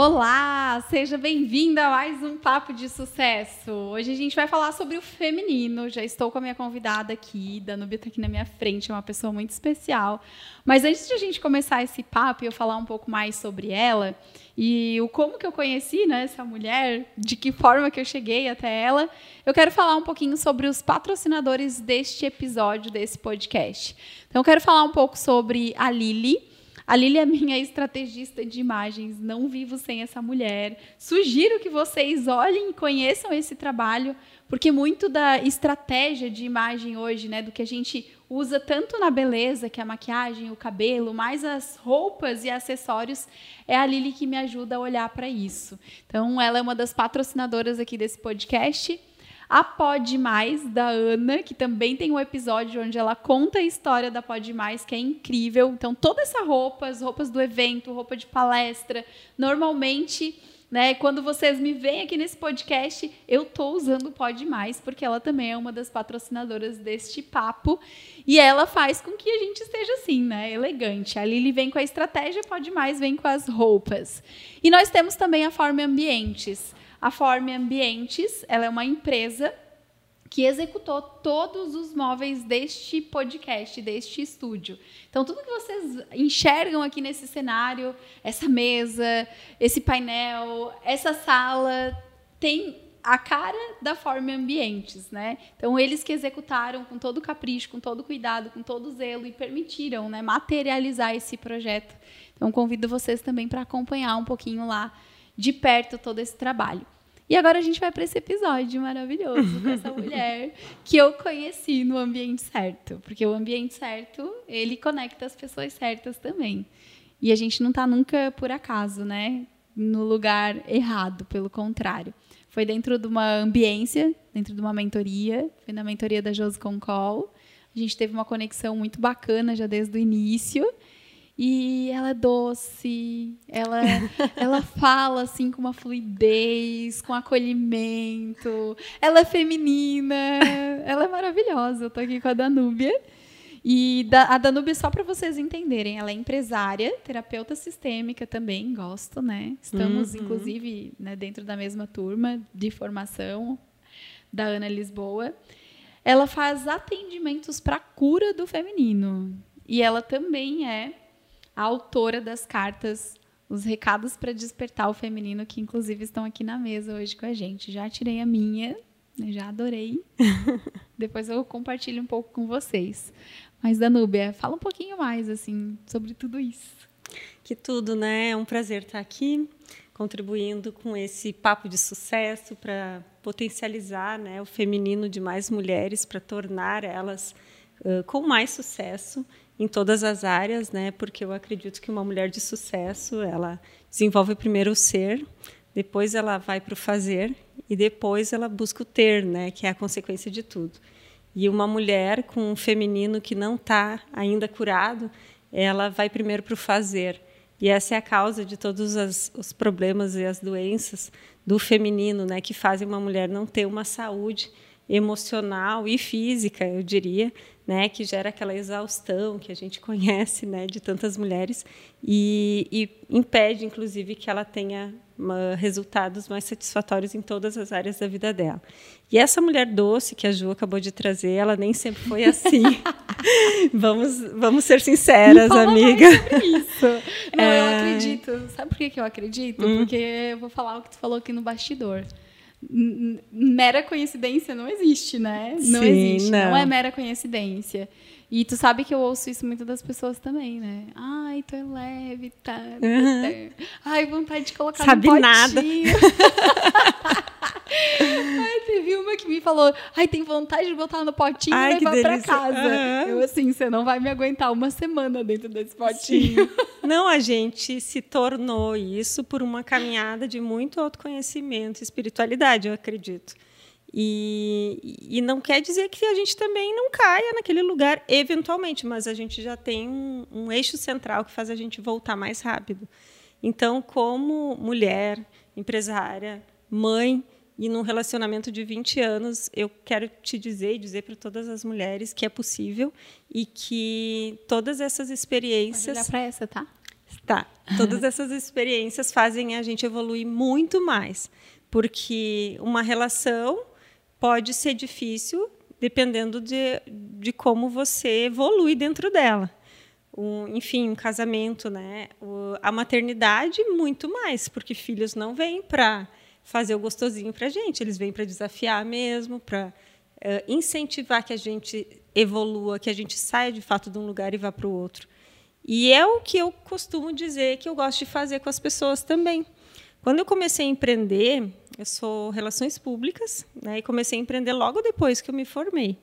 Olá, seja bem-vinda a mais um Papo de Sucesso. Hoje a gente vai falar sobre o feminino. Já estou com a minha convidada aqui, Danúbia está aqui na minha frente, é uma pessoa muito especial. Mas antes de a gente começar esse papo e eu falar um pouco mais sobre ela e o como que eu conheci né, essa mulher, de que forma que eu cheguei até ela, eu quero falar um pouquinho sobre os patrocinadores deste episódio, desse podcast. Então, eu quero falar um pouco sobre a Lili. A Lili é minha estrategista de imagens, não vivo sem essa mulher. Sugiro que vocês olhem e conheçam esse trabalho, porque muito da estratégia de imagem hoje, né, do que a gente usa tanto na beleza, que é a maquiagem, o cabelo, mais as roupas e acessórios, é a Lili que me ajuda a olhar para isso. Então, ela é uma das patrocinadoras aqui desse podcast. A Pod Mais, da Ana, que também tem um episódio onde ela conta a história da Pod Mais, que é incrível. Então, toda essa roupa, as roupas do evento, roupa de palestra, normalmente. Né, quando vocês me veem aqui nesse podcast, eu tô usando o Pod Mais, porque ela também é uma das patrocinadoras deste papo. E ela faz com que a gente esteja assim, né? Elegante. A Lili vem com a estratégia, Pod Mais vem com as roupas. E nós temos também a Forma Ambientes. A Forme Ambientes, ela é uma empresa que executou todos os móveis deste podcast, deste estúdio. Então, tudo que vocês enxergam aqui nesse cenário, essa mesa, esse painel, essa sala, tem a cara da Forme Ambientes, né? Então, eles que executaram com todo capricho, com todo cuidado, com todo zelo e permitiram né, materializar esse projeto. Então, convido vocês também para acompanhar um pouquinho lá de perto todo esse trabalho. E agora a gente vai para esse episódio maravilhoso com essa mulher que eu conheci no ambiente certo, porque o ambiente certo, ele conecta as pessoas certas também. E a gente não está nunca por acaso, né? No lugar errado, pelo contrário. Foi dentro de uma ambiência, dentro de uma mentoria, foi na mentoria da Josi Concol. A gente teve uma conexão muito bacana já desde o início. E ela é doce, ela, ela fala assim com uma fluidez, com acolhimento. Ela é feminina, ela é maravilhosa. Eu tô aqui com a Danúbia. E da, a Danúbia, só para vocês entenderem, ela é empresária, terapeuta sistêmica também, gosto, né? Estamos, uhum. inclusive, né, dentro da mesma turma de formação da Ana Lisboa. Ela faz atendimentos para cura do feminino. E ela também é a autora das cartas Os Recados para Despertar o Feminino, que inclusive estão aqui na mesa hoje com a gente. Já tirei a minha, né, já adorei. Depois eu compartilho um pouco com vocês. Mas, Danúbia, fala um pouquinho mais assim sobre tudo isso. Que tudo, né? É um prazer estar aqui contribuindo com esse papo de sucesso para potencializar né, o feminino de mais mulheres, para tornar elas uh, com mais sucesso em todas as áreas, né? Porque eu acredito que uma mulher de sucesso, ela desenvolve primeiro o ser, depois ela vai para o fazer e depois ela busca o ter, né? Que é a consequência de tudo. E uma mulher com um feminino que não está ainda curado, ela vai primeiro para o fazer. E essa é a causa de todos as, os problemas e as doenças do feminino, né? Que fazem uma mulher não ter uma saúde emocional e física, eu diria, né, que gera aquela exaustão que a gente conhece, né, de tantas mulheres e, e impede, inclusive, que ela tenha uma, resultados mais satisfatórios em todas as áreas da vida dela. E essa mulher doce que a Ju acabou de trazer, ela nem sempre foi assim. vamos, vamos ser sinceras, amiga. isso. Não, é... eu acredito. Sabe por que eu acredito? Hum. Porque eu vou falar o que tu falou aqui no bastidor mera coincidência não existe, né? Não Sim, existe. Não. não. é mera coincidência. E tu sabe que eu ouço isso muito das pessoas também, né? Ai, tu é leve, tá. Uhum. Ai, vontade de colocar sabe no potinho. nada. Ai, teve uma que me falou: ai, tem vontade de botar no potinho Ai, e levar para casa. Uhum. Eu, assim, você não vai me aguentar uma semana dentro desse potinho. Sim. Não, a gente se tornou isso por uma caminhada de muito autoconhecimento e espiritualidade, eu acredito. E, e não quer dizer que a gente também não caia naquele lugar eventualmente, mas a gente já tem um, um eixo central que faz a gente voltar mais rápido. Então, como mulher, empresária, mãe, e num relacionamento de 20 anos, eu quero te dizer e dizer para todas as mulheres que é possível e que todas essas experiências. Pode olhar para essa, tá? Tá. Todas essas experiências fazem a gente evoluir muito mais, porque uma relação pode ser difícil dependendo de, de como você evolui dentro dela. Enfim, um casamento, né? O, a maternidade, muito mais, porque filhos não vêm para fazer o gostosinho para a gente, eles vêm para desafiar mesmo, para uh, eh, incentivar que a gente evolua, que a gente saia de fato de um lugar e vá para o outro. E é o que eu costumo dizer que eu gosto de fazer com as pessoas também. Quando eu comecei a empreender, eu sou relações públicas, né, e comecei a empreender logo depois que eu me formei.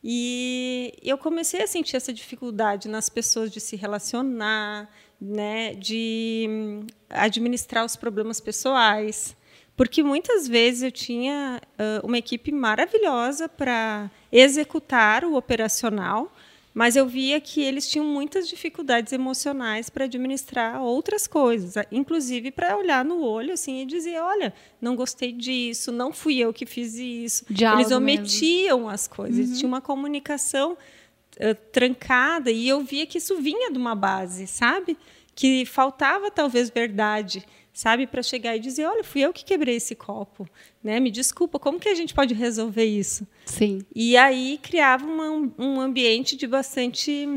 E eu comecei a sentir essa dificuldade nas pessoas de se relacionar, né, de hum, administrar os problemas pessoais, porque muitas vezes eu tinha uh, uma equipe maravilhosa para executar o operacional, mas eu via que eles tinham muitas dificuldades emocionais para administrar outras coisas, inclusive para olhar no olho assim e dizer, olha, não gostei disso, não fui eu que fiz isso. eles omitiam mesmo. as coisas, uhum. tinha uma comunicação uh, trancada e eu via que isso vinha de uma base, sabe? Que faltava talvez verdade sabe, para chegar e dizer, olha, fui eu que quebrei esse copo, né? Me desculpa, como que a gente pode resolver isso? Sim. E aí criava uma, um ambiente de bastante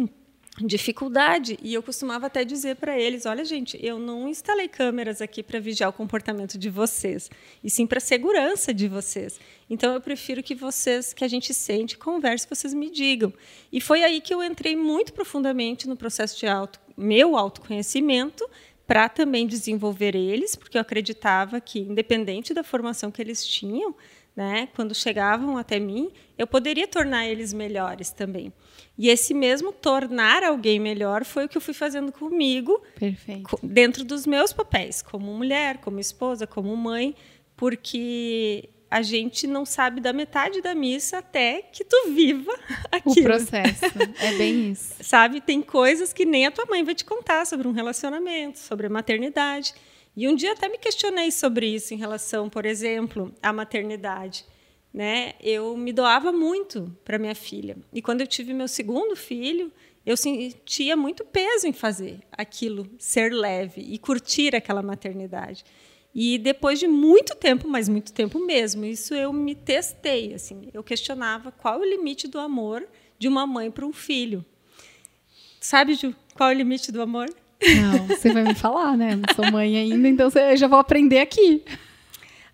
dificuldade e eu costumava até dizer para eles, olha gente, eu não instalei câmeras aqui para vigiar o comportamento de vocês, e sim para segurança de vocês. Então eu prefiro que vocês, que a gente sente, converse, vocês me digam. E foi aí que eu entrei muito profundamente no processo de auto, meu autoconhecimento para também desenvolver eles, porque eu acreditava que, independente da formação que eles tinham, né, quando chegavam até mim, eu poderia tornar eles melhores também. E esse mesmo tornar alguém melhor foi o que eu fui fazendo comigo, Perfeito. dentro dos meus papéis, como mulher, como esposa, como mãe, porque a gente não sabe da metade da missa até que tu viva aquilo. O processo, é bem isso. Sabe, tem coisas que nem a tua mãe vai te contar sobre um relacionamento, sobre a maternidade. E um dia até me questionei sobre isso em relação, por exemplo, à maternidade. Né? Eu me doava muito para minha filha. E quando eu tive meu segundo filho, eu sentia muito peso em fazer aquilo ser leve e curtir aquela maternidade. E depois de muito tempo, mas muito tempo mesmo, isso eu me testei, assim, eu questionava qual é o limite do amor de uma mãe para um filho. Sabe, Ju, qual é o limite do amor? Não, você vai me falar, né? Não sou mãe ainda, então eu já vou aprender aqui.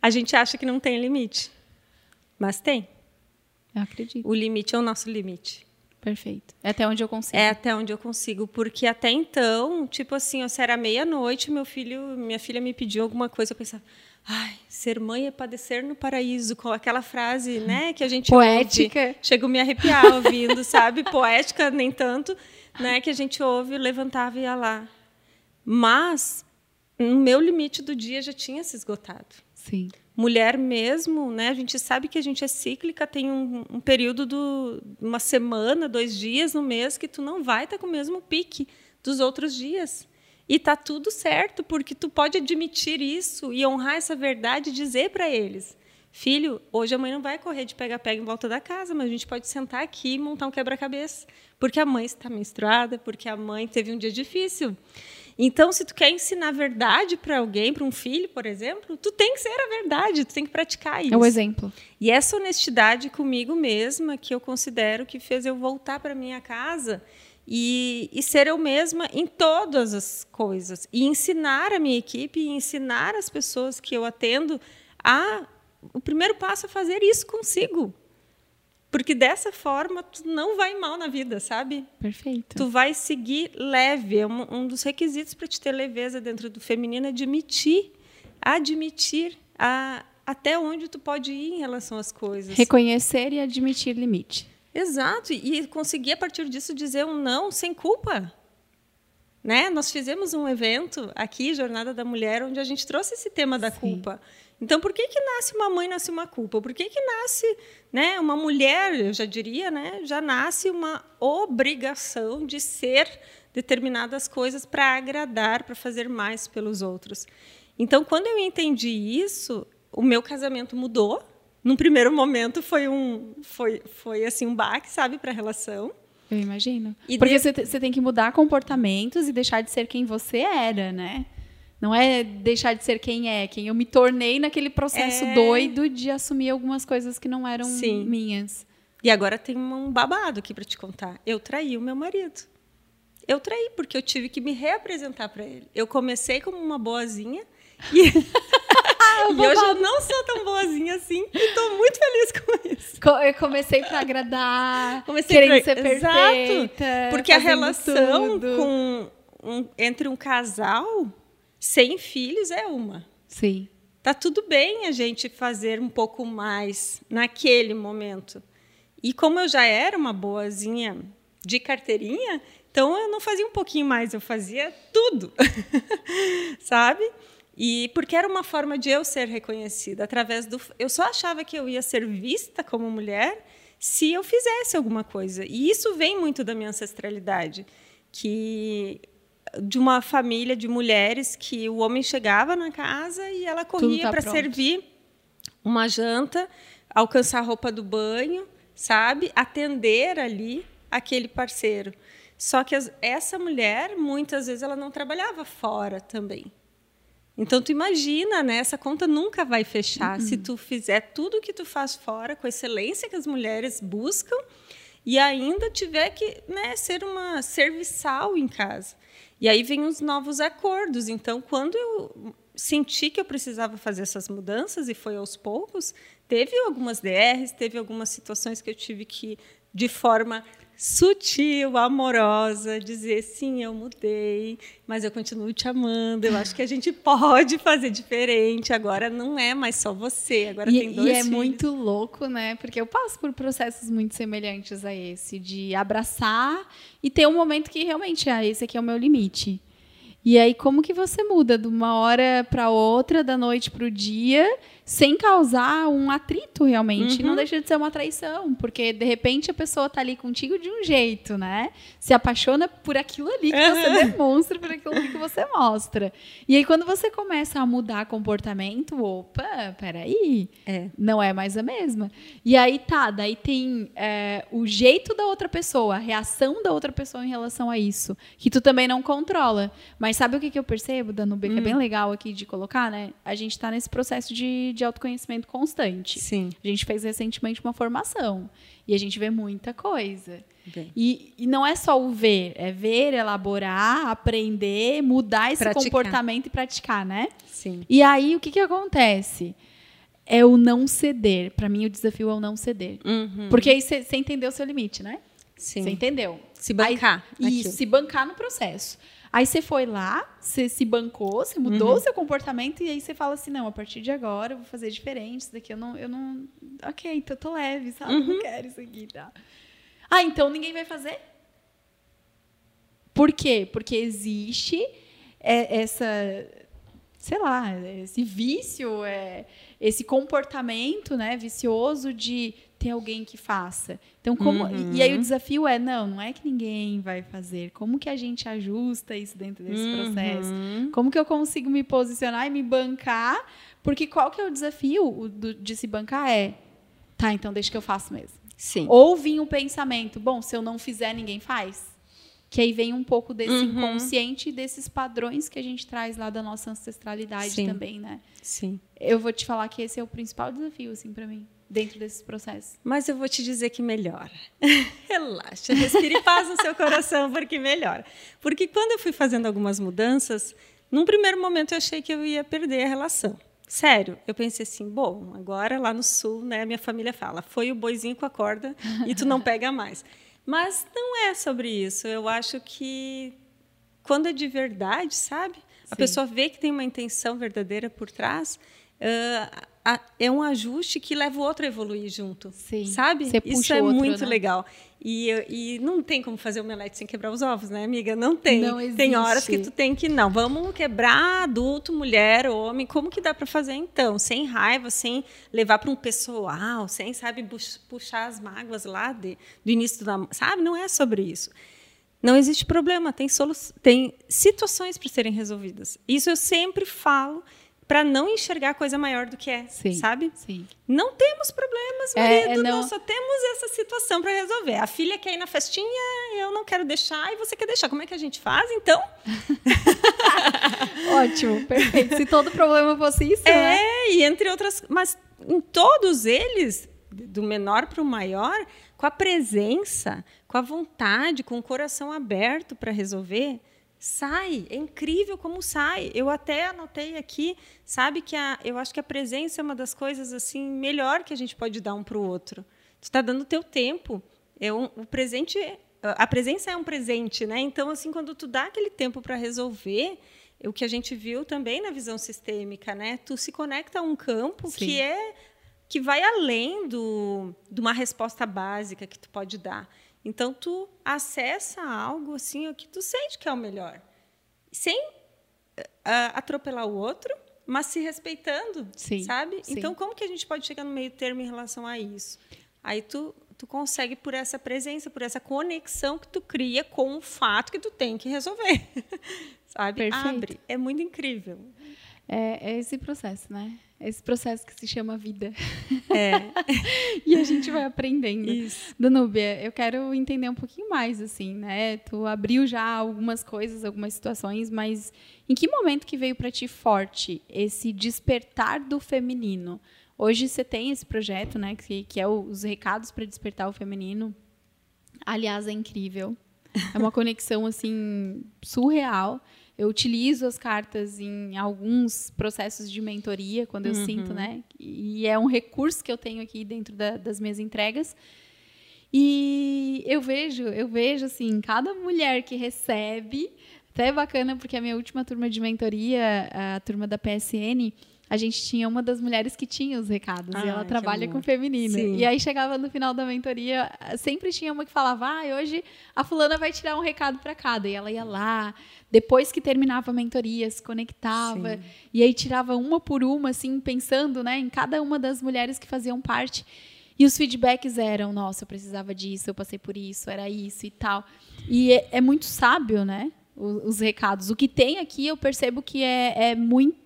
A gente acha que não tem limite, mas tem. Eu acredito. O limite é o nosso limite. Perfeito. É até onde eu consigo. É até onde eu consigo, porque até então, tipo assim, se era meia-noite, meu filho, minha filha me pediu alguma coisa, eu pensava, ai, ser mãe é padecer no paraíso, com aquela frase, né, que a gente poética. Ouve, chego a me arrepiar ouvindo, sabe? Poética nem tanto, né, que a gente ouve, levantava e ia lá. Mas o meu limite do dia já tinha se esgotado. Sim mulher mesmo, né? A gente sabe que a gente é cíclica, tem um, um período de uma semana, dois dias no mês que tu não vai estar tá com o mesmo pique dos outros dias. E tá tudo certo, porque tu pode admitir isso e honrar essa verdade e dizer para eles: Filho, hoje a mãe não vai correr de pega-pega em volta da casa, mas a gente pode sentar aqui e montar um quebra-cabeça. Porque a mãe está menstruada, porque a mãe teve um dia difícil. Então, se tu quer ensinar a verdade para alguém, para um filho, por exemplo, tu tem que ser a verdade, tu tem que praticar isso. É o exemplo. E essa honestidade comigo mesma que eu considero que fez eu voltar para minha casa e, e, ser eu mesma em todas as coisas e ensinar a minha equipe e ensinar as pessoas que eu atendo a o primeiro passo é fazer isso consigo. Porque dessa forma tu não vai mal na vida, sabe? Perfeito. Tu vai seguir leve. É um, um dos requisitos para te ter leveza dentro do feminino é admitir, admitir a, até onde tu pode ir em relação às coisas. Reconhecer e admitir limite. Exato. E conseguir a partir disso dizer um não sem culpa. Né? Nós fizemos um evento aqui, Jornada da Mulher, onde a gente trouxe esse tema da Sim. culpa. Então, por que que nasce uma mãe, nasce uma culpa? Por que que nasce, né, uma mulher, eu já diria, né, já nasce uma obrigação de ser determinadas coisas para agradar, para fazer mais pelos outros. Então, quando eu entendi isso, o meu casamento mudou. Num primeiro momento foi um foi foi assim um baque, sabe, para a relação. Eu imagino. E Porque você de... tem que mudar comportamentos e deixar de ser quem você era, né? Não é deixar de ser quem é, quem eu me tornei naquele processo é... doido de assumir algumas coisas que não eram Sim. minhas. E agora tem um babado aqui para te contar. Eu traí o meu marido. Eu traí porque eu tive que me reapresentar para ele. Eu comecei como uma boazinha e, e hoje eu não sou tão boazinha assim e estou muito feliz com isso. Eu comecei para agradar, comecei querendo pra... ser perfeita. Exato, porque a relação com um, entre um casal sem filhos é uma. Sim. Tá tudo bem a gente fazer um pouco mais naquele momento. E como eu já era uma boazinha de carteirinha, então eu não fazia um pouquinho mais, eu fazia tudo. Sabe? E porque era uma forma de eu ser reconhecida através do eu só achava que eu ia ser vista como mulher se eu fizesse alguma coisa. E isso vem muito da minha ancestralidade, que de uma família de mulheres que o homem chegava na casa e ela corria tá para servir uma janta, alcançar a roupa do banho, sabe? Atender ali aquele parceiro. Só que as, essa mulher, muitas vezes, ela não trabalhava fora também. Então, tu imagina, né? Essa conta nunca vai fechar uhum. se tu fizer tudo o que tu faz fora, com a excelência que as mulheres buscam, e ainda tiver que né, ser uma serviçal em casa. E aí vem os novos acordos. Então, quando eu senti que eu precisava fazer essas mudanças, e foi aos poucos, teve algumas DRs, teve algumas situações que eu tive que, de forma sutil, amorosa, dizer sim, eu mudei, mas eu continuo te amando. Eu acho que a gente pode fazer diferente. Agora não é mais só você, agora e, tem dois E é filhos. muito louco, né? Porque eu passo por processos muito semelhantes a esse, de abraçar e ter um momento que realmente, ah, esse aqui é o meu limite. E aí, como que você muda de uma hora para outra, da noite para o dia, sem causar um atrito realmente? Uhum. Não deixa de ser uma traição, porque de repente a pessoa está ali contigo de um jeito, né? Se apaixona por aquilo ali que uhum. você demonstra, por aquilo que você mostra. E aí, quando você começa a mudar comportamento, opa, peraí, é. não é mais a mesma. E aí tá, daí tem é, o jeito da outra pessoa, a reação da outra pessoa em relação a isso, que tu também não controla. Mas mas sabe o que, que eu percebo, Danube, que hum. é bem hum. legal aqui de colocar, né? A gente está nesse processo de, de autoconhecimento constante. Sim. A gente fez recentemente uma formação. E a gente vê muita coisa. E, e, não é só o ver, é ver, elaborar, aprender, mudar esse praticar. comportamento e praticar, né? Sim. E aí, o que, que acontece? É o não ceder. Para mim, o desafio é o não ceder. Uhum. Porque aí você entendeu o seu limite, né? Sim. Você entendeu? Se bancar. Aí, isso, se bancar no processo. Aí você foi lá, você se bancou, você mudou uhum. o seu comportamento e aí você fala assim, não, a partir de agora eu vou fazer diferente, isso daqui eu não, eu não, ok, então eu tô leve, sabe? Uhum. Não quero isso aqui, tá? Ah, então ninguém vai fazer? Por quê? Porque existe é, essa, sei lá, esse vício, é, esse comportamento, né, vicioso de ter alguém que faça. Então, como uhum. e, aí o desafio é não, não é que ninguém vai fazer. Como que a gente ajusta isso dentro desse uhum. processo? Como que eu consigo me posicionar e me bancar? Porque qual que é o desafio o, do, de se bancar é, tá, então deixa que eu faço mesmo. Sim. Ou vir um pensamento, bom, se eu não fizer, ninguém faz. Que aí vem um pouco desse uhum. inconsciente e desses padrões que a gente traz lá da nossa ancestralidade Sim. também, né? Sim. Eu vou te falar que esse é o principal desafio, assim, para mim dentro desses processos. Mas eu vou te dizer que melhora. Relaxa, respire paz no seu coração, porque melhora. Porque quando eu fui fazendo algumas mudanças, num primeiro momento eu achei que eu ia perder a relação. Sério, eu pensei assim, bom, agora lá no sul, né, minha família fala, foi o boizinho com a corda e tu não pega mais. Mas não é sobre isso. Eu acho que quando é de verdade, sabe? Sim. A pessoa vê que tem uma intenção verdadeira por trás, uh, a, é um ajuste que leva o outro a evoluir junto. Sim. Sabe? Isso é outro, muito né? legal. E, e não tem como fazer omelete sem quebrar os ovos, né, amiga? Não tem. Não existe. Tem horas que tu tem que não. Vamos quebrar adulto, mulher, homem. Como que dá para fazer então? Sem raiva, sem levar para um pessoal, sem, sabe, puxar as mágoas lá de, do início da, sabe? Não é sobre isso. Não existe problema, tem, solu tem situações para serem resolvidas. Isso eu sempre falo para não enxergar coisa maior do que é, Sim, sabe? Sim. Não temos problemas, É, marido, é, não- nós só temos essa situação para resolver. A filha quer ir na festinha, eu não quero deixar e você quer deixar. Como é que a gente faz, então? Ótimo, perfeito. Se todo problema fosse isso, né? É, e entre outras, mas em todos eles, do menor para o maior, com a presença, com a vontade, com o coração aberto para resolver, sai. É incrível como sai. Eu até anotei aqui, sabe que a, eu acho que a presença é uma das coisas assim melhor que a gente pode dar um para o outro. Tu está dando o teu tempo. É um, o presente, a presença é um presente, né? Então assim, quando tu dá aquele tempo para resolver, o que a gente viu também na visão sistêmica, né? Tu se conecta a um campo Sim. que é que vai além do, de uma resposta básica que tu pode dar. Então tu acessa algo assim que tu sente que é o melhor, sem ah, atropelar o outro, mas se respeitando, Sim, sabe? sim. Então como que a gente pode chegar no meio termo em relação a isso? Aí tu tu consegue por essa presença, por essa conexão que tu cria com o fato que tu tem que resolver. Sabe? Perfeito. Abre. É muito incrível. É, é esse processo, né? Esse processo que se chama vida. É. e a gente vai aprendendo. Isso. Danúbia, eu quero entender um pouquinho mais, assim, né? Tu abriu já algumas coisas, algumas situações, mas em que momento que veio para ti forte esse despertar do feminino? Hoje você tem esse projeto, né? Que, que é os recados para despertar o feminino. Aliás, é incrível. É uma conexão, assim, surreal. Eu utilizo as cartas em alguns processos de mentoria, quando eu sinto, né? E é um recurso que eu tenho aqui dentro da- das minhas entregas. E eu vejo, eu vejo assim, cada mulher que recebe, até é bacana porque a minha última turma de mentoria, a turma da PSN, a gente tinha uma das mulheres que tinha os recados e Ai, ela que trabalha amor. com feminino. Sim. E aí chegava no final da mentoria, sempre tinha uma que falava: "Ah, hoje a fulana vai tirar um recado para cada". E ela ia lá, depois que terminava a mentoria, se conectava Sim. e aí tirava uma por uma assim, pensando, né, em cada uma das mulheres que faziam parte. E os feedbacks eram, nossa, eu precisava disso, eu passei por isso, era isso e tal. E é, é muito sábio, né? o- Os, recados. O que tem aqui eu percebo que é, é muito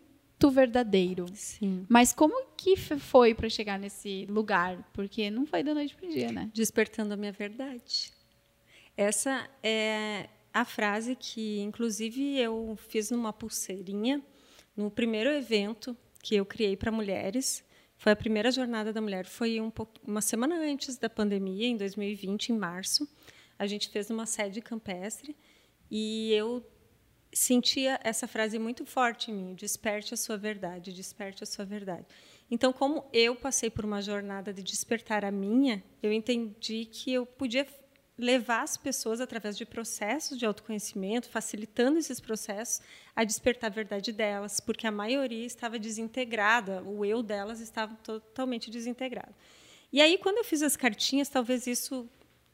verdadeiro. Sim. Mas como que foi para chegar nesse lugar? Porque não foi da noite pro dia, né? Despertando a minha verdade. Essa é a frase que, inclusive, eu fiz numa pulseirinha no primeiro evento que eu criei para mulheres. Foi a primeira jornada da mulher. Foi um pouco, uma semana antes da pandemia, em 2020, em março. A gente fez numa sede campestre e eu sentia essa frase muito forte em mim: desperte a sua verdade, desperte a sua verdade. Então, como eu passei por uma jornada de despertar a minha, eu entendi que eu podia levar as pessoas através de processos de autoconhecimento, facilitando esses processos, a despertar a verdade delas, porque a maioria estava desintegrada, o eu delas estava totalmente desintegrado. E aí, quando eu fiz as cartinhas, talvez isso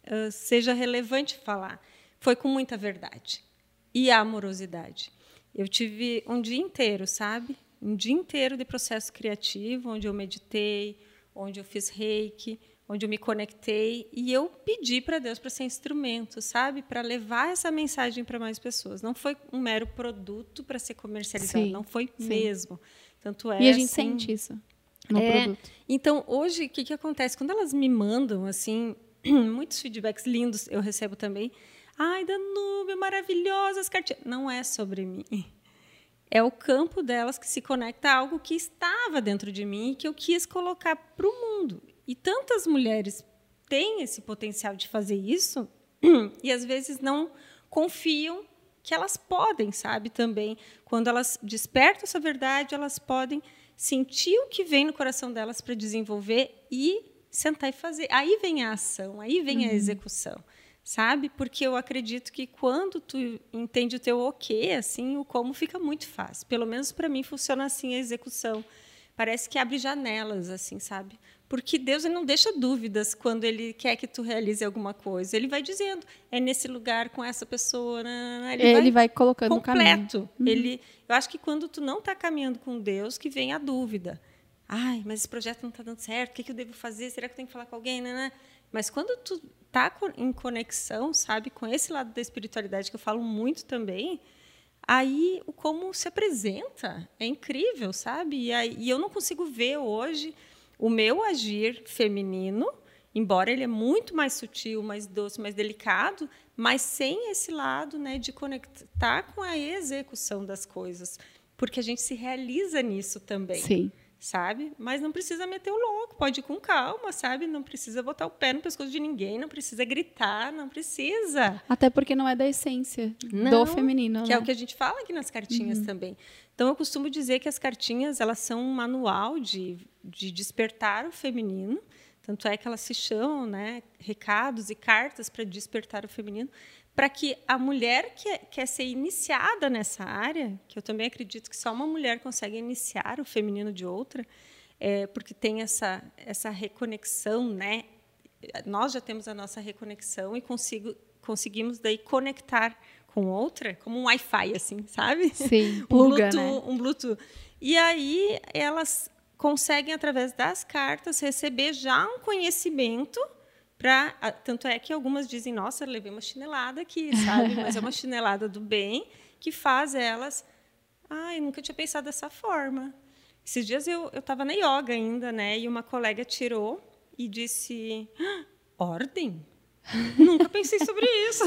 ah, seja relevante falar. Foi com muita verdade e amorosidade. Eu tive um dia inteiro, sabe? Um dia inteiro de processo criativo, onde eu meditei, onde eu fiz reiki, onde eu me conectei e eu pedi para Deus para ser instrumento, sabe? Para levar essa mensagem para mais pessoas. Não foi um mero produto para ser comercializado, Sim, não foi sim. mesmo. Tanto é e a gente assim, sente isso no é, produto. Então, hoje, o que, que acontece? Quando elas me mandam, assim, muitos feedbacks lindos eu recebo também. Ai, Danúbio, maravilhosas cartinhas. Não é sobre mim. É o campo delas que se conecta a algo que estava dentro de mim e que eu quis colocar para o mundo. E tantas mulheres têm esse potencial de fazer isso e às vezes não confiam que elas podem, sabe? Também, quando elas despertam essa verdade, elas podem sentir o que vem no coração delas para desenvolver e sentar e fazer. Aí vem a ação, aí vem a execução, sabe? Porque eu acredito que quando tu entende o teu ok, assim, o como fica muito fácil. Pelo menos para mim funciona assim a execução. Parece que abre janelas, assim, sabe? Porque Deus ele não deixa dúvidas quando Ele quer que tu realize alguma coisa. Ele vai dizendo, é nesse lugar com essa pessoa. nananana. Ele, vai, colocando no caminho. completo. Ele, eu acho que quando tu não está caminhando com Deus, que vem a dúvida. Ai, mas esse projeto não está dando certo. O que, que eu devo fazer? Será que eu tenho que falar com alguém? Nanã. Mas quando tu tá em conexão, sabe, com esse lado da espiritualidade que eu falo muito também, Aí, o como se apresenta é incrível, sabe? E, aí, e eu não consigo ver hoje o meu agir feminino, embora ele é muito mais sutil, mais doce, mais delicado, mas sem esse lado né, de conectar com a execução das coisas. Porque a gente se realiza nisso também. Sim sabe? Mas não precisa meter o louco, pode ir com calma, sabe? Não precisa botar o pé no pescoço de ninguém, não precisa gritar, não precisa. Até porque não é da essência não, do feminino, que né? é o que a gente fala aqui nas cartinhas uhum. também. Então eu costumo dizer que as cartinhas elas são um manual de, de despertar o feminino. Tanto é que elas se chamam, né, recados e cartas para despertar o feminino, para que a mulher que é, quer ser iniciada nessa área, que eu também acredito que só uma mulher consegue iniciar o feminino de outra, é, porque tem essa, essa reconexão, né? Nós já temos a nossa reconexão e consigo, conseguimos daí conectar com outra, como um Wi-Fi, assim, sabe? Sim, um, Bluetooth, né? um Bluetooth. E aí elas conseguem, através das cartas, receber já um conhecimento Pra, tanto é que algumas dizem, nossa, levei uma chinelada aqui, sabe? Mas é uma chinelada do bem que faz elas. Ai, nunca tinha pensado dessa forma. Esses dias eu estava na yoga ainda, né? E uma colega tirou e disse: ah, ordem? Nunca pensei sobre isso.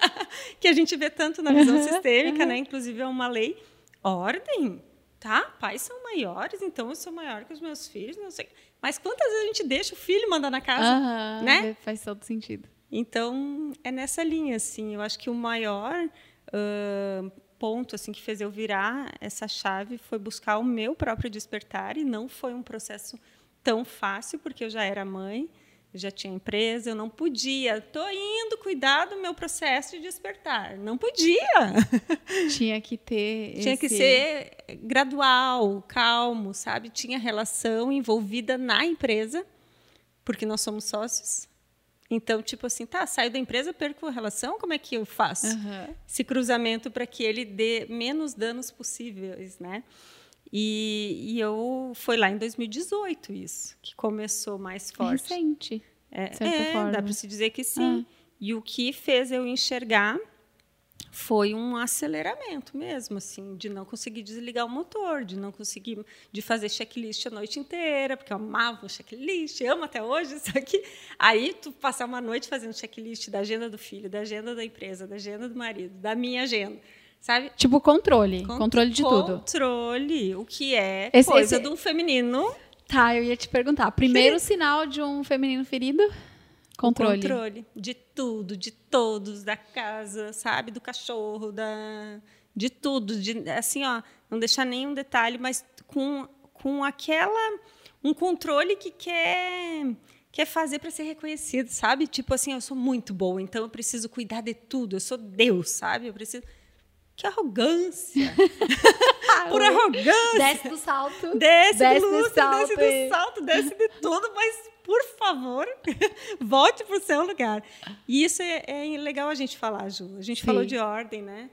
que a gente vê tanto na visão sistêmica, né? Inclusive é uma lei. Ordem? Tá, pais são maiores, então eu sou maior que os meus filhos, não sei. Mas quantas vezes a gente deixa o filho mandar na casa, uhum, né? Faz todo sentido. Então, é nessa linha, assim. Eu acho que o maior uh, ponto assim que fez eu virar essa chave foi buscar o meu próprio despertar e não foi um processo tão fácil, porque eu já era mãe, eu já tinha empresa, eu não podia. Estou indo cuidar do meu processo de despertar. Não podia. Tinha que ter. Tinha esse... que ser gradual, calmo, sabe? Tinha relação envolvida na empresa, porque nós somos sócios. Então, tipo assim, tá, saio da empresa, perco a relação, como é que eu faço uhum. esse cruzamento para que ele dê menos danos possíveis, né? E, e eu foi lá em 2018 isso que começou mais forte. Recente. É, é dá para se dizer que sim. Ah. E o que fez eu enxergar foi um aceleramento mesmo, assim, de não conseguir desligar o motor, de não conseguir de fazer checklist a noite inteira, porque eu amava o checklist, amo até hoje isso aqui. Aí tu passar uma noite fazendo checklist da agenda do filho, da agenda da empresa, da agenda do marido, da minha agenda sabe? Tipo controle, Cont controle de controle, tudo. Controle, o que é esse, coisa esse... de um feminino. Tá, eu ia te perguntar. Primeiro ferido. sinal de um feminino ferido? Controle. O controle de tudo, de todos, da casa, sabe? Do cachorro, da de tudo, de assim, ó, não deixar nenhum detalhe, mas com com aquela um controle que quer quer fazer para ser reconhecido, sabe? Tipo assim, eu sou muito boa, então eu preciso cuidar de tudo, eu sou Deus, sabe? Eu preciso que arrogância! Por arrogância! Desce do salto. Desce, desce do, luto, salto. desce do salto, desce de tudo, mas por favor, volte para o seu lugar. E isso é, é, legal a gente falar, Ju. A gente Sim. falou de ordem, né?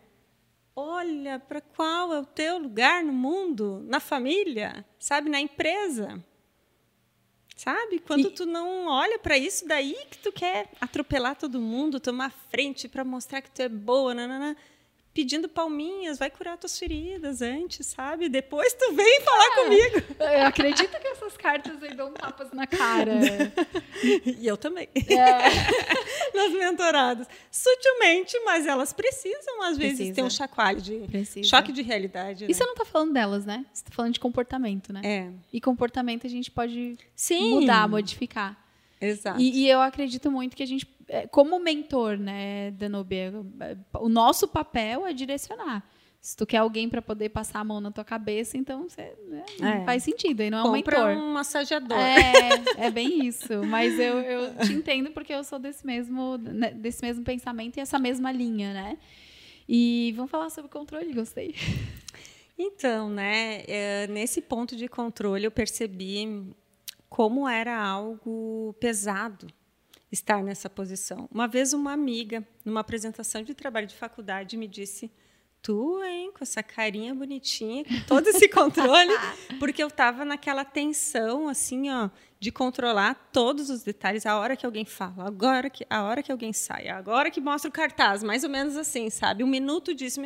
Olha para qual é o teu lugar no mundo, na família, sabe, na empresa. Sabe? Quando e... tu não olha para isso, daí que tu quer atropelar todo mundo, tomar frente para mostrar que tu é boa, nanana pedindo palminhas, vai curar tuas feridas antes, sabe? Depois tu vem falar ah, comigo. Eu acredito que essas cartas aí dão tapas na cara. e eu também. É. Nas mentoradas. Sutilmente, mas elas precisam, às vezes, Precisa. ter um chacoalho de Precisa. choque de realidade. E né? você não está falando delas, né? Você está falando de comportamento, né? É. E comportamento a gente pode Sim. mudar, modificar. Exato. E, e, eu acredito muito que a gente, é, como mentor, né, Danube, o nosso papel é direcionar. Se tu quer alguém para poder passar a mão na tua cabeça, então você, né, é. faz sentido. Aí não é um mentor. um massageador. É, é bem isso. Mas eu, eu te entendo porque eu sou desse mesmo, né, desse mesmo pensamento e essa mesma linha, né? E vamos falar sobre controle, gostei. Então, né, é, nesse ponto de controle eu percebi como era algo pesado estar nessa posição. Uma vez uma amiga, numa apresentação de trabalho de faculdade, me disse: "Tu, hein, com essa carinha bonitinha, com todo esse controle", porque eu estava naquela tensão assim, ó, de controlar todos os detalhes, a hora que alguém fala, agora que a hora que alguém sai, agora que mostra o cartaz, mais ou menos assim, sabe? Um minuto disso.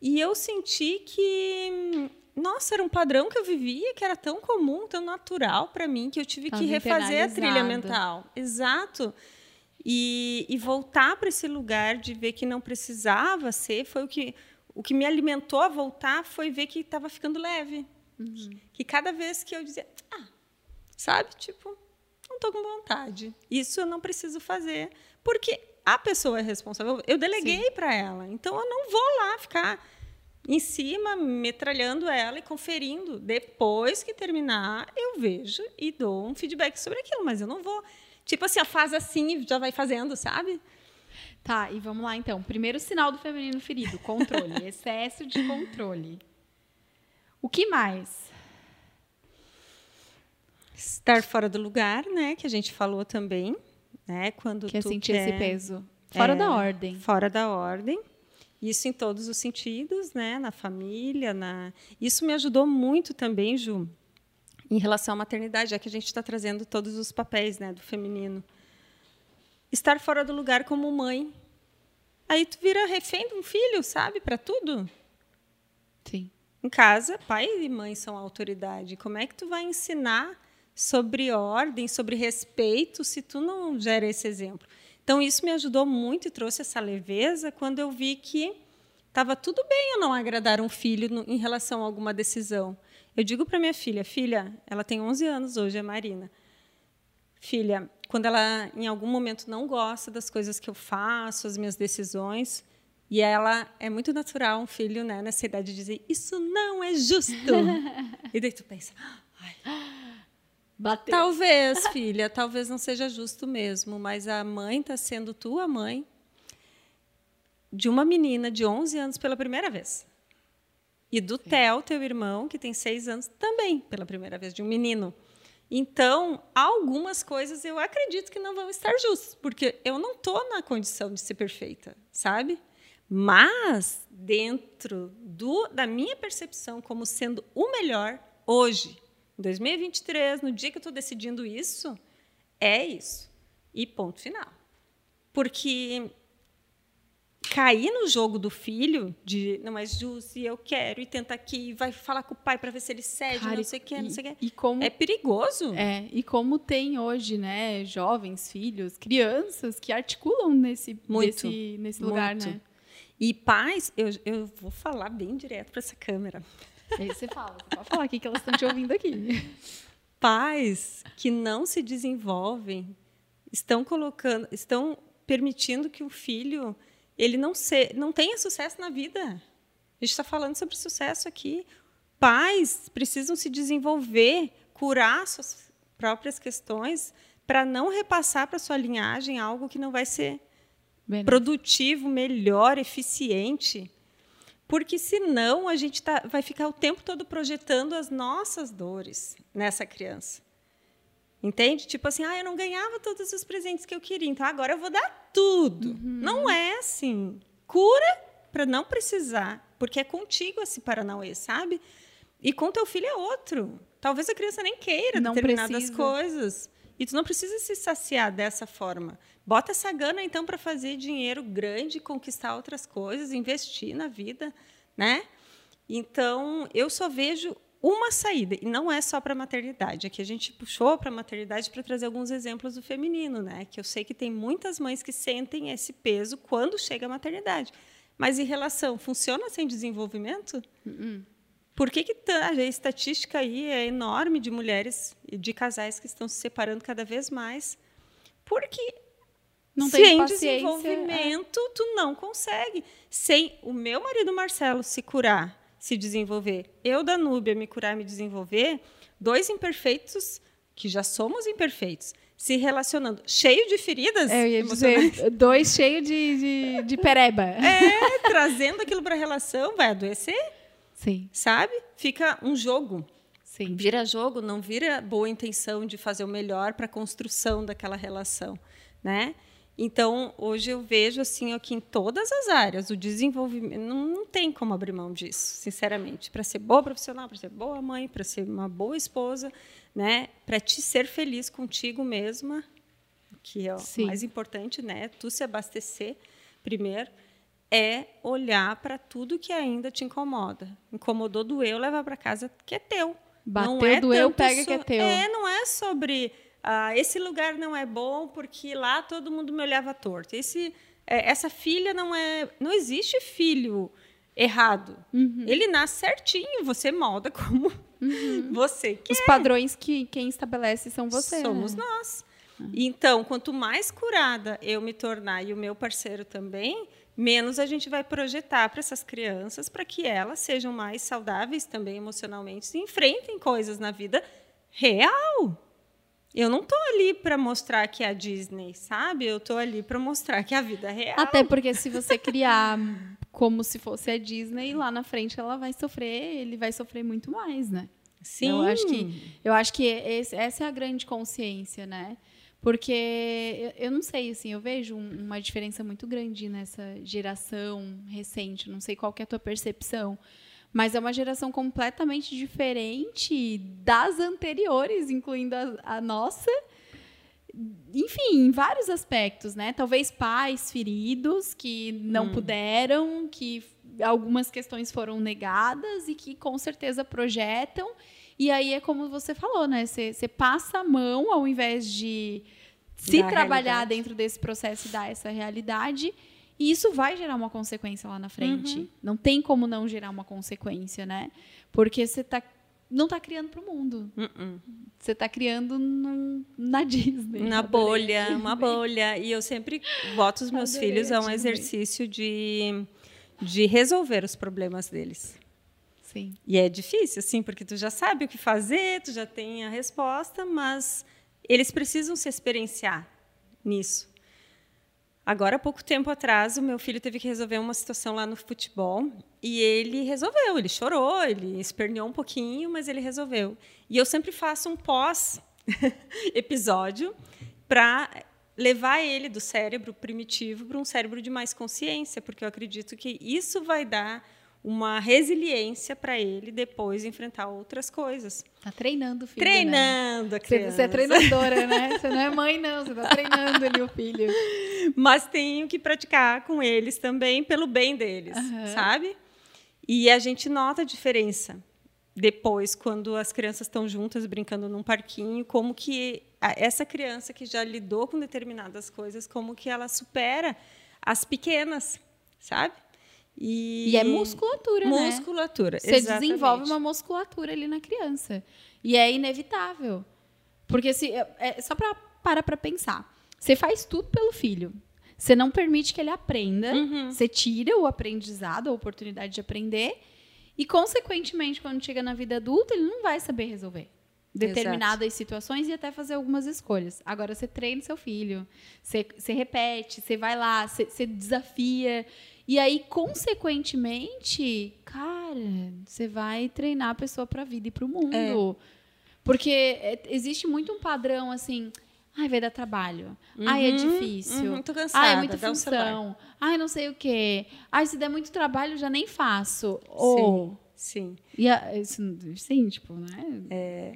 E eu senti que, nossa, era um padrão que eu vivia, que era tão comum, tão natural para mim, que eu tive Tava que refazer a trilha mental. Exato. E, e voltar para esse lugar de ver que não precisava ser, foi o que, o que me alimentou a voltar, foi ver que estava ficando leve. Uhum. Que cada vez que eu dizia, ah, sabe, tipo, não estou com vontade. Isso eu não preciso fazer, porque a pessoa é responsável. Eu deleguei para ela, então eu não vou lá ficar em cima, metralhando ela e conferindo. Depois que terminar, eu vejo e dou um feedback sobre aquilo, mas eu não vou. Tipo assim, a faz assim e já vai fazendo, sabe? Tá, e vamos lá então. Primeiro sinal do feminino ferido: controle, excesso de controle. O que mais? Estar fora do lugar, né? Que a gente falou também, né? Quando que é tu sentir quer, esse peso. Fora é, da ordem. Fora da ordem. Isso em todos os sentidos, né? Na família, na. Isso me ajudou muito também, Ju, em relação à maternidade, já que a gente está trazendo todos os papéis, né, do feminino. Estar fora do lugar como mãe. Aí tu vira refém de um filho, sabe, para tudo. Sim. Em casa, pai e mãe são autoridade. Como é que tu vai ensinar sobre ordem, sobre respeito, se tu não gera esse exemplo? Então, isso me ajudou muito e trouxe essa leveza quando eu vi que estava tudo bem eu não agradar um filho no, em relação a alguma decisão. Eu digo para minha filha, filha, ela tem 11 anos hoje, a Marina. Filha, quando ela em algum momento não gosta das coisas que eu faço, as minhas decisões, e ela é muito natural um filho, né, nessa idade dizer isso não é justo. e daí tu pensa, ai, Bateu. Talvez, filha, talvez não seja justo mesmo, mas a mãe está sendo tua mãe de uma menina de 11 anos pela primeira vez. E do Sim. Theo, teu irmão, que tem seis anos, também pela primeira vez, de um menino. Então, algumas coisas eu acredito que não vão estar justas, porque eu não estou na condição de ser perfeita, sabe? Mas, dentro do, da minha percepção como sendo o melhor, hoje, 2023, no dia que eu estou decidindo isso, é isso. E ponto final. Porque cair no jogo do filho de não justo e eu quero e tenta aqui vai falar com o pai para ver se ele cede Cara, não sei o que não sei o que como é perigoso é e como tem hoje né jovens filhos crianças que articulam nesse muito, nesse, nesse lugar muito. né e pais eu, eu vou falar bem direto para essa câmera Aí você fala, você pode falar aqui que elas estão te ouvindo aqui. Pais que não se desenvolvem estão colocando, estão permitindo que o filho ele não se, não tenha sucesso na vida. A gente está falando sobre sucesso aqui. Pais precisam se desenvolver, curar suas próprias questões para não repassar para sua linhagem algo que não vai ser Bem, produtivo, melhor, eficiente porque senão a gente tá, vai ficar o tempo todo projetando as nossas dores nessa criança. Entende? Tipo assim, ah, eu não ganhava todos os presentes que eu queria, então agora eu vou dar tudo. Uhum. Não é assim. Cura para não precisar, porque é contigo esse Paranauê, sabe? E com teu filho é outro. Talvez a criança nem queira não determinadas precisa. coisas. E tu não precisa se saciar dessa forma. Bota essa gana, então, para fazer dinheiro grande, conquistar outras coisas, investir na vida, né? Então, eu só vejo uma saída, e não é só para a maternidade. Aqui a gente puxou para a maternidade para trazer alguns exemplos do feminino, né? Que eu sei que tem muitas mães que sentem esse peso quando chega a maternidade. Mas em relação, funciona sem desenvolvimento? Uh -uh. Por que, que a estatística aí é enorme de mulheres e de casais que estão se separando cada vez mais? Porque não sem desenvolvimento, é. tu não consegue. Sem o meu marido Marcelo se curar, se desenvolver, eu, Danúbia, me curar, me desenvolver, dois imperfeitos, que já somos imperfeitos, se relacionando, cheio de feridas. É, eu ia dizer, dois cheios de, de, de pereba. É, trazendo aquilo para a relação, vai adoecer. Sim. Sabe? Fica um jogo. Sim. Vira jogo, não vira boa intenção de fazer o melhor para a construção daquela relação, né? Então, hoje eu vejo assim aqui em todas as áreas, o desenvolvimento não, não tem como abrir mão disso, sinceramente. Para ser boa profissional, para ser boa mãe, para ser uma boa esposa, né? Para te ser feliz contigo mesma, que é o Sim. mais importante, né? Tu se abastecer primeiro. é olhar para tudo que ainda te incomoda. Incomodou, doeu, leva para casa que é teu. Bateu, não é doeu, pega so... que é teu. É, não é sobre ah, esse lugar não é bom porque lá todo mundo me olhava torto. Esse, é, essa filha não é, não existe filho errado. Uhum. Ele nasce certinho, você molda como uhum. você quer. Os padrões que quem estabelece são você. Somos né? nós. Uhum. Então, quanto mais curada eu me tornar e o meu parceiro também, menos a gente vai projetar para essas crianças para que elas sejam mais saudáveis também emocionalmente e enfrentem coisas na vida real. Eu não tô ali para mostrar que é a Disney, sabe? Eu tô ali para mostrar que é a vida real. Até porque se você criar como se fosse a Disney, lá na frente ela vai sofrer, ele vai sofrer muito mais, né? Sim. Eu acho que, eu acho que esse, essa é a grande consciência, né? Porque eu, eu não sei, assim, eu vejo um, uma diferença muito grande nessa geração recente. Não sei qual é a tua percepção, mas é uma geração completamente diferente das anteriores, incluindo a, a nossa enfim, em vários aspectos, né? Talvez pais feridos que não hum. puderam, que algumas questões foram negadas e que com certeza projetam. E aí é como você falou, né? Você passa a mão ao invés de se da trabalhar realidade. dentro desse processo e dar essa realidade. E isso vai gerar uma consequência lá na frente. Uhum. Não tem como não gerar uma consequência, né? Porque você está não está criando para o mundo. Uh-uh. Você está criando num, na Disney. Na bolha, uma bolha. E eu sempre boto os meus Adorei filhos a um exercício de, de resolver os problemas deles. Sim. E é difícil, assim, porque tu já sabe o que fazer, tu já tem a resposta, mas eles precisam se experienciar nisso. Agora, há pouco tempo atrás, o meu filho teve que resolver uma situação lá no futebol e ele resolveu. Ele chorou, ele esperneou um pouquinho, mas ele resolveu. E eu sempre faço um pós-episódio para levar ele do cérebro primitivo para um cérebro de mais consciência, porque eu acredito que isso vai dar uma resiliência para ele depois enfrentar outras coisas. Tá treinando o filho. Né? Treinando né? a criança. Você, é treinadora, né? Você não é mãe, não. Você tá treinando ali o filho. Mas tenho que praticar com eles também pelo bem deles, uhum. sabe? E a gente nota a diferença depois, quando as crianças estão juntas brincando num parquinho, como que essa criança que já lidou com determinadas coisas, como que ela supera as pequenas, sabe? E, e é musculatura, musculatura né? Musculatura, Você desenvolve uma musculatura ali na criança. E é inevitável. Porque se, é, é só para para para pensar. Você faz tudo pelo filho. Você não permite que ele aprenda. Uhum. Você tira o aprendizado, a oportunidade de aprender. E, consequentemente, quando chega na vida adulta, ele não vai saber resolver determinadas Exato. situações e até fazer algumas escolhas. Agora, você treina seu filho, você, você repete, você vai lá, você, você desafia. E aí, consequentemente, cara, você vai treinar a pessoa para a vida e para o mundo. É. Porque é, existe muito um padrão assim. Ai, vai dar trabalho. Uhum, Ai, é difícil. Uhum, tô cansada, Ai, é muita função. Ai, não sei o quê. Ai, se der muito trabalho, já nem faço. Ou Sim. E a, isso, sim, tipo, né? É.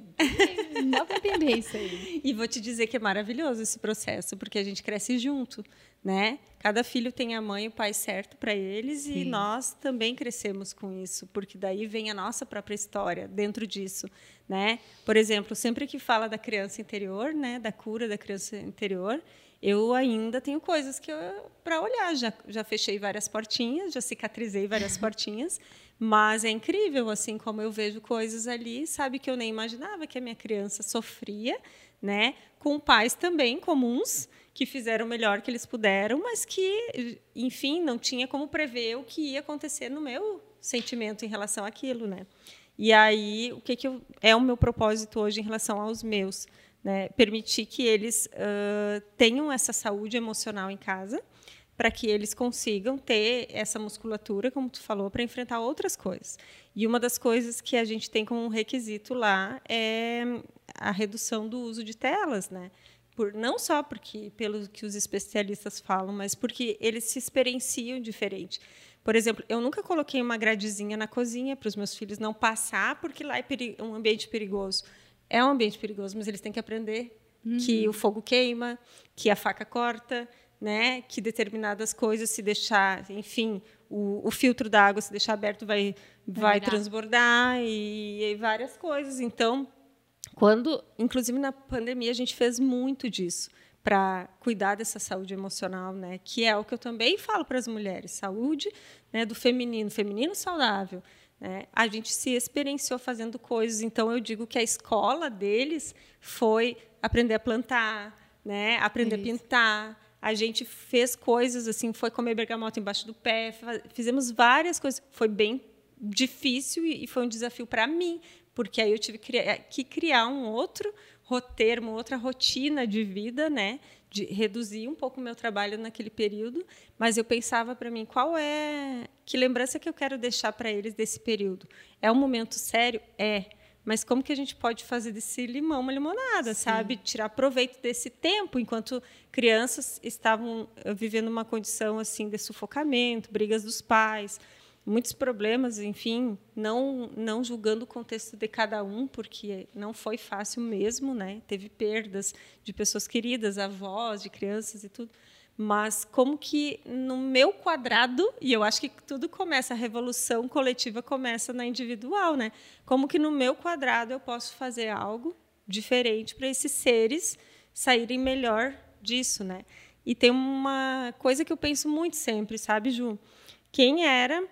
Não dá para entender isso aí. E vou te dizer que é maravilhoso esse processo, porque a gente cresce junto, né? Cada filho tem a mãe e o pai certo para eles sim. e nós também crescemos com isso, porque daí vem a nossa própria história dentro disso, né? Por exemplo, sempre que fala da criança interior, né, da cura da criança interior, eu ainda tenho coisas que para olhar, já já fechei várias portinhas, já cicatrizei várias portinhas mas é incrível, assim, como eu vejo coisas ali, sabe, que eu nem imaginava que a minha criança sofria, né? Com pais também comuns, que fizeram o melhor que eles puderam, mas que, enfim, não tinha como prever o que ia acontecer no meu sentimento em relação àquilo, né? E aí, o que, que eu, é o meu propósito hoje em relação aos meus? Né? Permitir que eles uh, tenham essa saúde emocional em casa, para que eles consigam ter essa musculatura, como tu falou, para enfrentar outras coisas. E uma das coisas que a gente tem como requisito lá é a redução do uso de telas, né? Por, não só porque pelo que os especialistas falam, mas porque eles se experienciam diferente. Por exemplo, eu nunca coloquei uma gradezinha na cozinha para os meus filhos não passar, porque lá é um ambiente perigoso. É um ambiente perigoso, mas eles têm que aprender uhum. que o fogo queima, que a faca corta, né, que determinadas coisas, se deixar, enfim, o, o filtro da água, se deixar aberto, vai, vai, transbordar e, e várias coisas. Então, quando, inclusive na pandemia, a gente fez muito disso para cuidar dessa saúde emocional, né? Que é o que eu também falo para as mulheres, saúde, né, do feminino, feminino saudável. Né? A gente se experienciou fazendo coisas, então eu digo que a escola deles foi aprender a plantar, né? Aprender Isso. a pintar. A gente fez coisas assim, foi comer bergamota embaixo do pé, fizemos várias coisas. Foi bem difícil e foi um desafio para mim, porque aí eu tive que criar um outro roteiro, uma outra rotina de vida, né? De reduzir um pouco o meu trabalho naquele período, mas eu pensava para mim qual é que lembrança que eu quero deixar para eles desse período. É um momento sério, é, mas como que a gente pode fazer desse limão uma limonada, Sim. sabe? Tirar proveito desse tempo enquanto crianças estavam eh, vivendo uma condição assim de sufocamento, brigas dos pais, muitos problemas, enfim, não não julgando o contexto de cada um, porque não foi fácil mesmo, né? Teve perdas de pessoas queridas, avós, de crianças e tudo. Mas como que no meu quadrado, e eu acho que tudo começa, a revolução coletiva começa na individual, né? Como que no meu quadrado eu posso fazer algo diferente para esses seres saírem melhor disso, né? E tem uma coisa que eu penso muito sempre, sabe, Ju? Quem era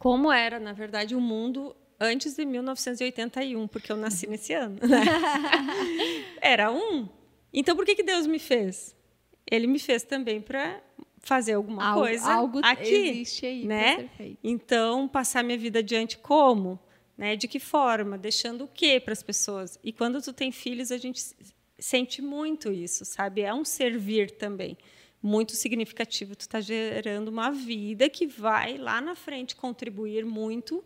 como era, na verdade, o mundo antes de 1981, porque eu nasci nesse ano. Né? era um. Então, por que, que Deus me fez? Ele me fez também para fazer alguma algo, coisa algo aqui, existe aí né? Então, passar minha vida adiante como? Né? De que forma? Deixando o quê para as pessoas? E quando tu tem filhos, a gente sente muito isso, sabe? É um servir também muito significativo. Tu está gerando uma vida que vai lá na frente contribuir muito,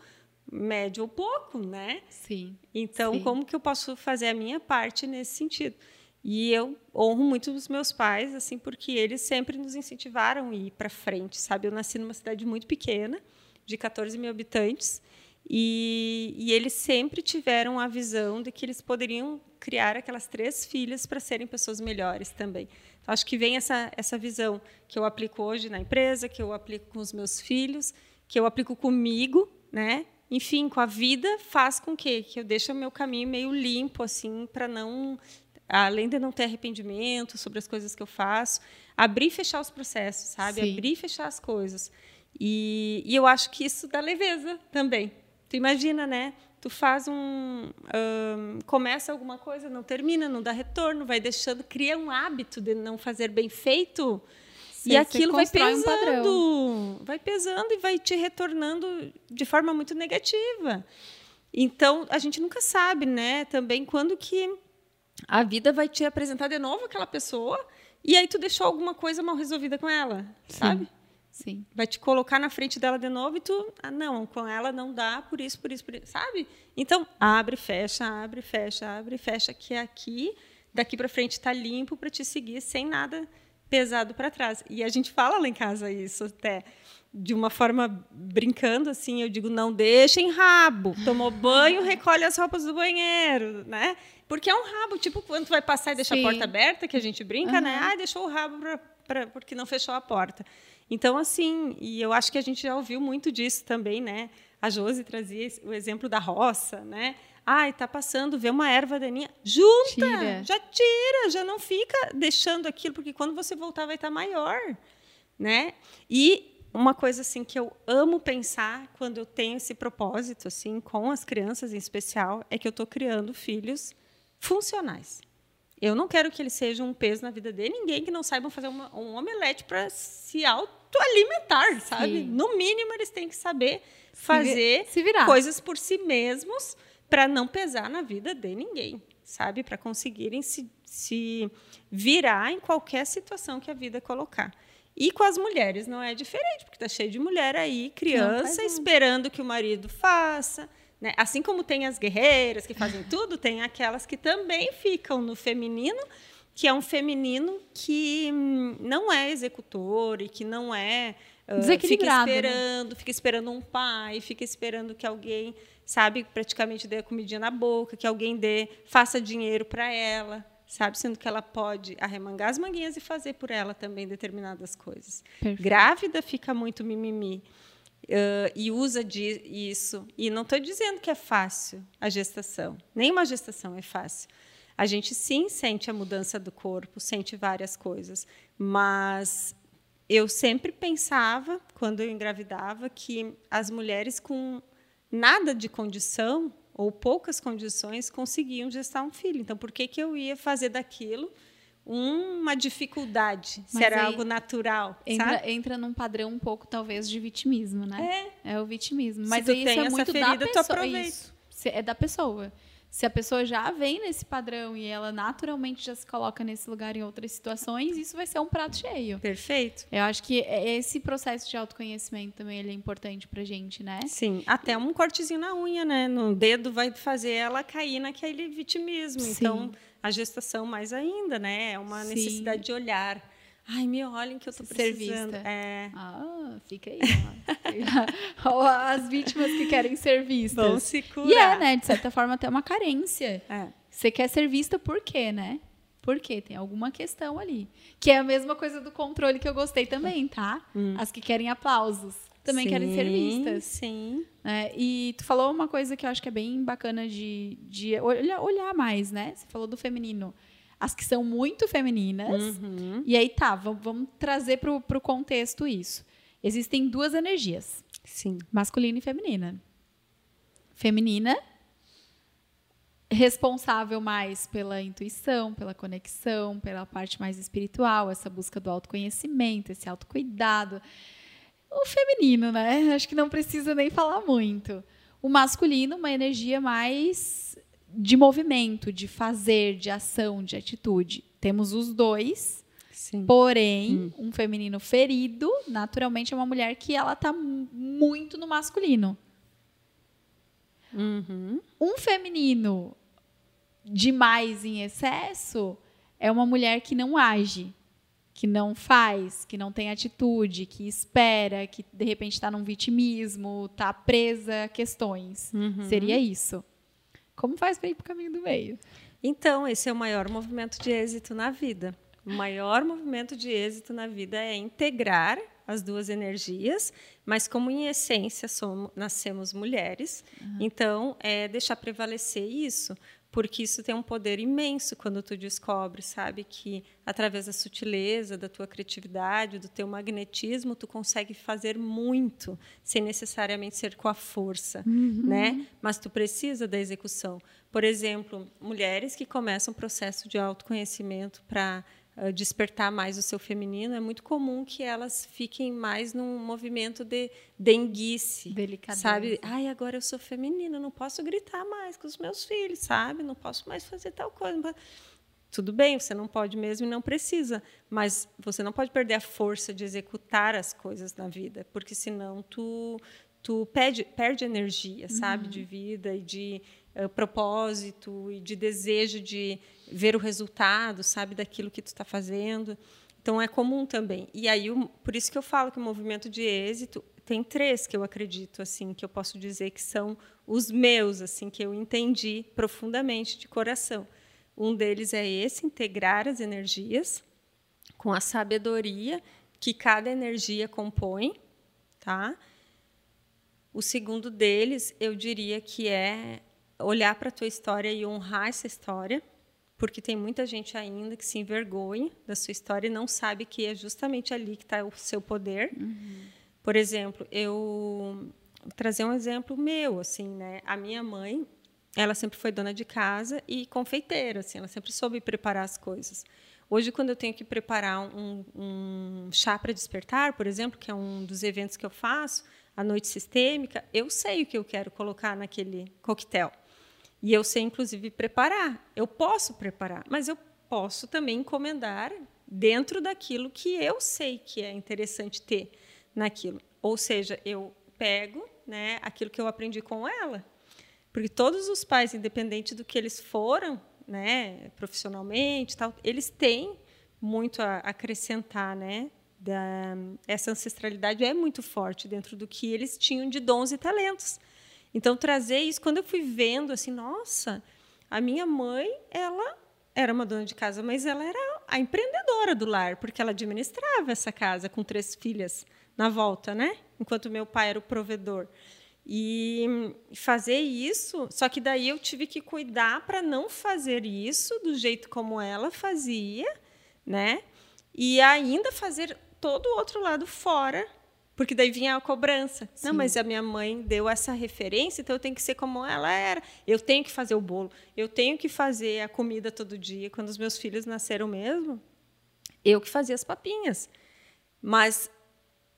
médio ou pouco, né? Sim. Então, sim. como que eu posso fazer a minha parte nesse sentido? E eu honro muito os meus pais, assim, porque eles sempre nos incentivaram a ir para frente, sabe? Eu nasci numa cidade muito pequena, de 14 mil habitantes, e, e, eles sempre tiveram a visão de que eles poderiam criar aquelas três filhas para serem pessoas melhores também. Então, acho que vem essa, essa visão que eu aplico hoje na empresa, que eu aplico com os meus filhos, que eu aplico comigo, né? Enfim, com a vida, faz com que, que eu deixe o meu caminho meio limpo, assim, para não, além de não ter arrependimento sobre as coisas que eu faço, abrir e fechar os processos, sabe? Sim. Abrir e fechar as coisas. E, e eu acho que isso dá leveza também. Tu imagina, né? Tu faz um, um, começa alguma coisa, não termina, não dá retorno, vai deixando, cria um hábito de não fazer bem feito Sim, e aquilo vai pesando, um vai pesando e vai te retornando de forma muito negativa. Então a gente nunca sabe, né? Também quando que a vida vai te apresentar de novo aquela pessoa e aí tu deixou alguma coisa mal resolvida com ela, Sim. sabe? Sim. Vai te colocar na frente dela de novo e tu, ah, não, com ela não dá, por isso, por isso, por isso, sabe? Então, abre, fecha, abre, fecha, abre, fecha, que aqui, daqui para frente está limpo para te seguir sem nada pesado para trás. E a gente fala lá em casa isso até de uma forma brincando assim, eu digo não deixem rabo. Tomou banho, recolhe as roupas do banheiro, né? Porque é um rabo, tipo quando tu vai passar e deixa Sim. a porta aberta, que a gente brinca, uhum. né? Ah, deixou o rabo pra, pra, porque não fechou a porta. Então, assim, e eu acho que a gente já ouviu muito disso também, né? A Josi trazia o exemplo da roça, né? Ai, tá passando, vê uma erva daninha, junta, tira. já tira, já não fica deixando aquilo, porque quando você voltar vai estar tá maior, né? E uma coisa assim que eu amo pensar quando eu tenho esse propósito assim com as crianças em especial é que eu estou criando filhos funcionais. Eu não quero que eles sejam um peso na vida de ninguém que não saibam fazer uma, um omelete para se autoalimentar, sabe? Sim. No mínimo, eles têm que saber fazer se coisas por si mesmos para não pesar na vida de ninguém, sabe? Para conseguirem se, se virar em qualquer situação que a vida colocar. E com as mulheres não é diferente, porque está cheio de mulher aí, criança, esperando que o marido faça né? Assim como tem as guerreiras que fazem tudo, tem aquelas que também ficam no feminino, que é um feminino que hum, não é executor e que não é uh, fica né? esperando, né? fica esperando um pai, fica esperando que alguém, sabe, praticamente dê a comidinha na boca, que alguém dê, faça dinheiro para ela. sabe? Sendo que ela pode arremangar as manguinhas e fazer por ela também determinadas coisas. Perfeito. Grávida fica muito mimimi. Uh, e usa isso. E não estou dizendo que é fácil a gestação. Nenhuma gestação é fácil. A gente sim sente a mudança do corpo, sente várias coisas, mas eu sempre pensava, quando eu engravidava, que as mulheres com nada de condição ou poucas condições conseguiam gestar um filho. Então, por que, que eu ia fazer daquilo uma dificuldade, Mas se era algo natural. Entra, entra num padrão um pouco, talvez, de vitimismo, né? É. É o vitimismo. Mas aí isso é muito ferida, da pessoa. Isso. É da pessoa. Se a pessoa já vem nesse padrão e ela naturalmente já se coloca nesse lugar em outras situações, isso vai ser um prato cheio. Perfeito. Eu acho que é, esse processo de autoconhecimento também ele é importante pra gente, né? Sim, até um cortezinho na unha, né? No dedo vai fazer ela cair naquele vitimismo. Sim. Então, a gestação mais ainda, né? É uma Sim. necessidade de olhar. Ai, me olhem que eu estou precisando. Ser vista. É. Ah, fica aí. As vítimas que querem ser vistas. Vão se curar. E é, né? De certa forma, até uma carência. É. Você quer ser vista por quê, né? Por quê? Tem alguma questão ali. Que é a mesma coisa do controle que eu gostei também, tá? Hum. As que querem aplausos também sim, querem ser vistas. Sim. É, e tu falou uma coisa que eu acho que é bem bacana de, de olhar, olhar mais, né? Você falou do feminino as que são muito femininas. Uhum. E aí tá, vamos, vamos trazer para o contexto isso. Existem duas energias. Sim. Masculina e feminina. Feminina, responsável mais pela intuição, pela conexão, pela parte mais espiritual, essa busca do autoconhecimento, esse autocuidado. O feminino, né? Acho que não precisa nem falar muito. O masculino, uma energia mais de movimento, de fazer, de ação, de atitude. Temos os dois. Sim. Porém, hum. um feminino ferido, naturalmente, é uma mulher que ela está muito no masculino. Uhum. Um feminino demais em excesso é uma mulher que não age, que não faz, que não tem atitude, que espera, que de repente está num vitimismo, está presa a questões. Uhum. Seria isso. Como faz para ir para o caminho do meio? Então, esse é o maior movimento de êxito na vida. O maior movimento de êxito na vida é integrar as duas energias, mas como em essência somos, nascemos mulheres, uhum. então é deixar prevalecer isso, porque isso tem um poder imenso quando tu descobre, sabe, que através da sutileza, da tua criatividade, do teu magnetismo, tu consegue fazer muito, sem necessariamente ser com a força, uhum. né? Mas tu precisa da execução. Por exemplo, mulheres que começam um processo de autoconhecimento para despertar mais o seu feminino, é muito comum que elas fiquem mais num movimento de denguice. Delicadeza. Sabe? Ai, agora eu sou feminina, não posso gritar mais com os meus filhos, sabe? Não posso mais fazer tal coisa. Tudo bem, você não pode mesmo e não precisa, mas você não pode perder a força de executar as coisas na vida, porque senão tu tu perde, perde energia, sabe, uhum. de vida e de uh, propósito e de desejo de ver o resultado, sabe, daquilo que tu está fazendo. Então é comum também. E aí, por isso que eu falo que o movimento de êxito tem três que eu acredito assim, que eu posso dizer que são os meus, assim, que eu entendi profundamente de coração. Um deles é esse integrar as energias com a sabedoria que cada energia compõe, tá? O segundo deles, eu diria que é olhar para a tua história e honrar essa história, porque tem muita gente ainda que se envergonha da sua história e não sabe que é justamente ali que está o seu poder. Uhum. Por exemplo, eu vou trazer um exemplo meu, assim, né? A minha mãe, ela sempre foi dona de casa e confeiteira, assim, ela sempre soube preparar as coisas. Hoje, quando eu tenho que preparar um, um chá para despertar, por exemplo, que é um dos eventos que eu faço, a noite sistêmica, eu sei o que eu quero colocar naquele coquetel. E eu sei, inclusive, preparar. Eu posso preparar, mas eu posso também encomendar dentro daquilo que eu sei que é interessante ter naquilo. Ou seja, eu pego né, aquilo que eu aprendi com ela. Porque todos os pais, independente do que eles foram, né, profissionalmente, tal, eles têm muito a acrescentar, né? Da, essa ancestralidade é muito forte dentro do que eles tinham de dons e talentos. Então trazer isso, quando eu fui vendo assim, nossa, a minha mãe, ela era uma dona de casa, mas ela era a empreendedora do lar, porque ela administrava essa casa com três filhas na volta, né? Enquanto meu pai era o provedor. E fazer isso, só que daí eu tive que cuidar para não fazer isso do jeito como ela fazia, né? E ainda fazer todo o outro lado fora, porque daí vinha a cobrança. Sim. Não, mas a minha mãe deu essa referência, então eu tenho que ser como ela era. Eu tenho que fazer o bolo, eu tenho que fazer a comida todo dia. Quando os meus filhos nasceram mesmo, eu que fazia as papinhas. Mas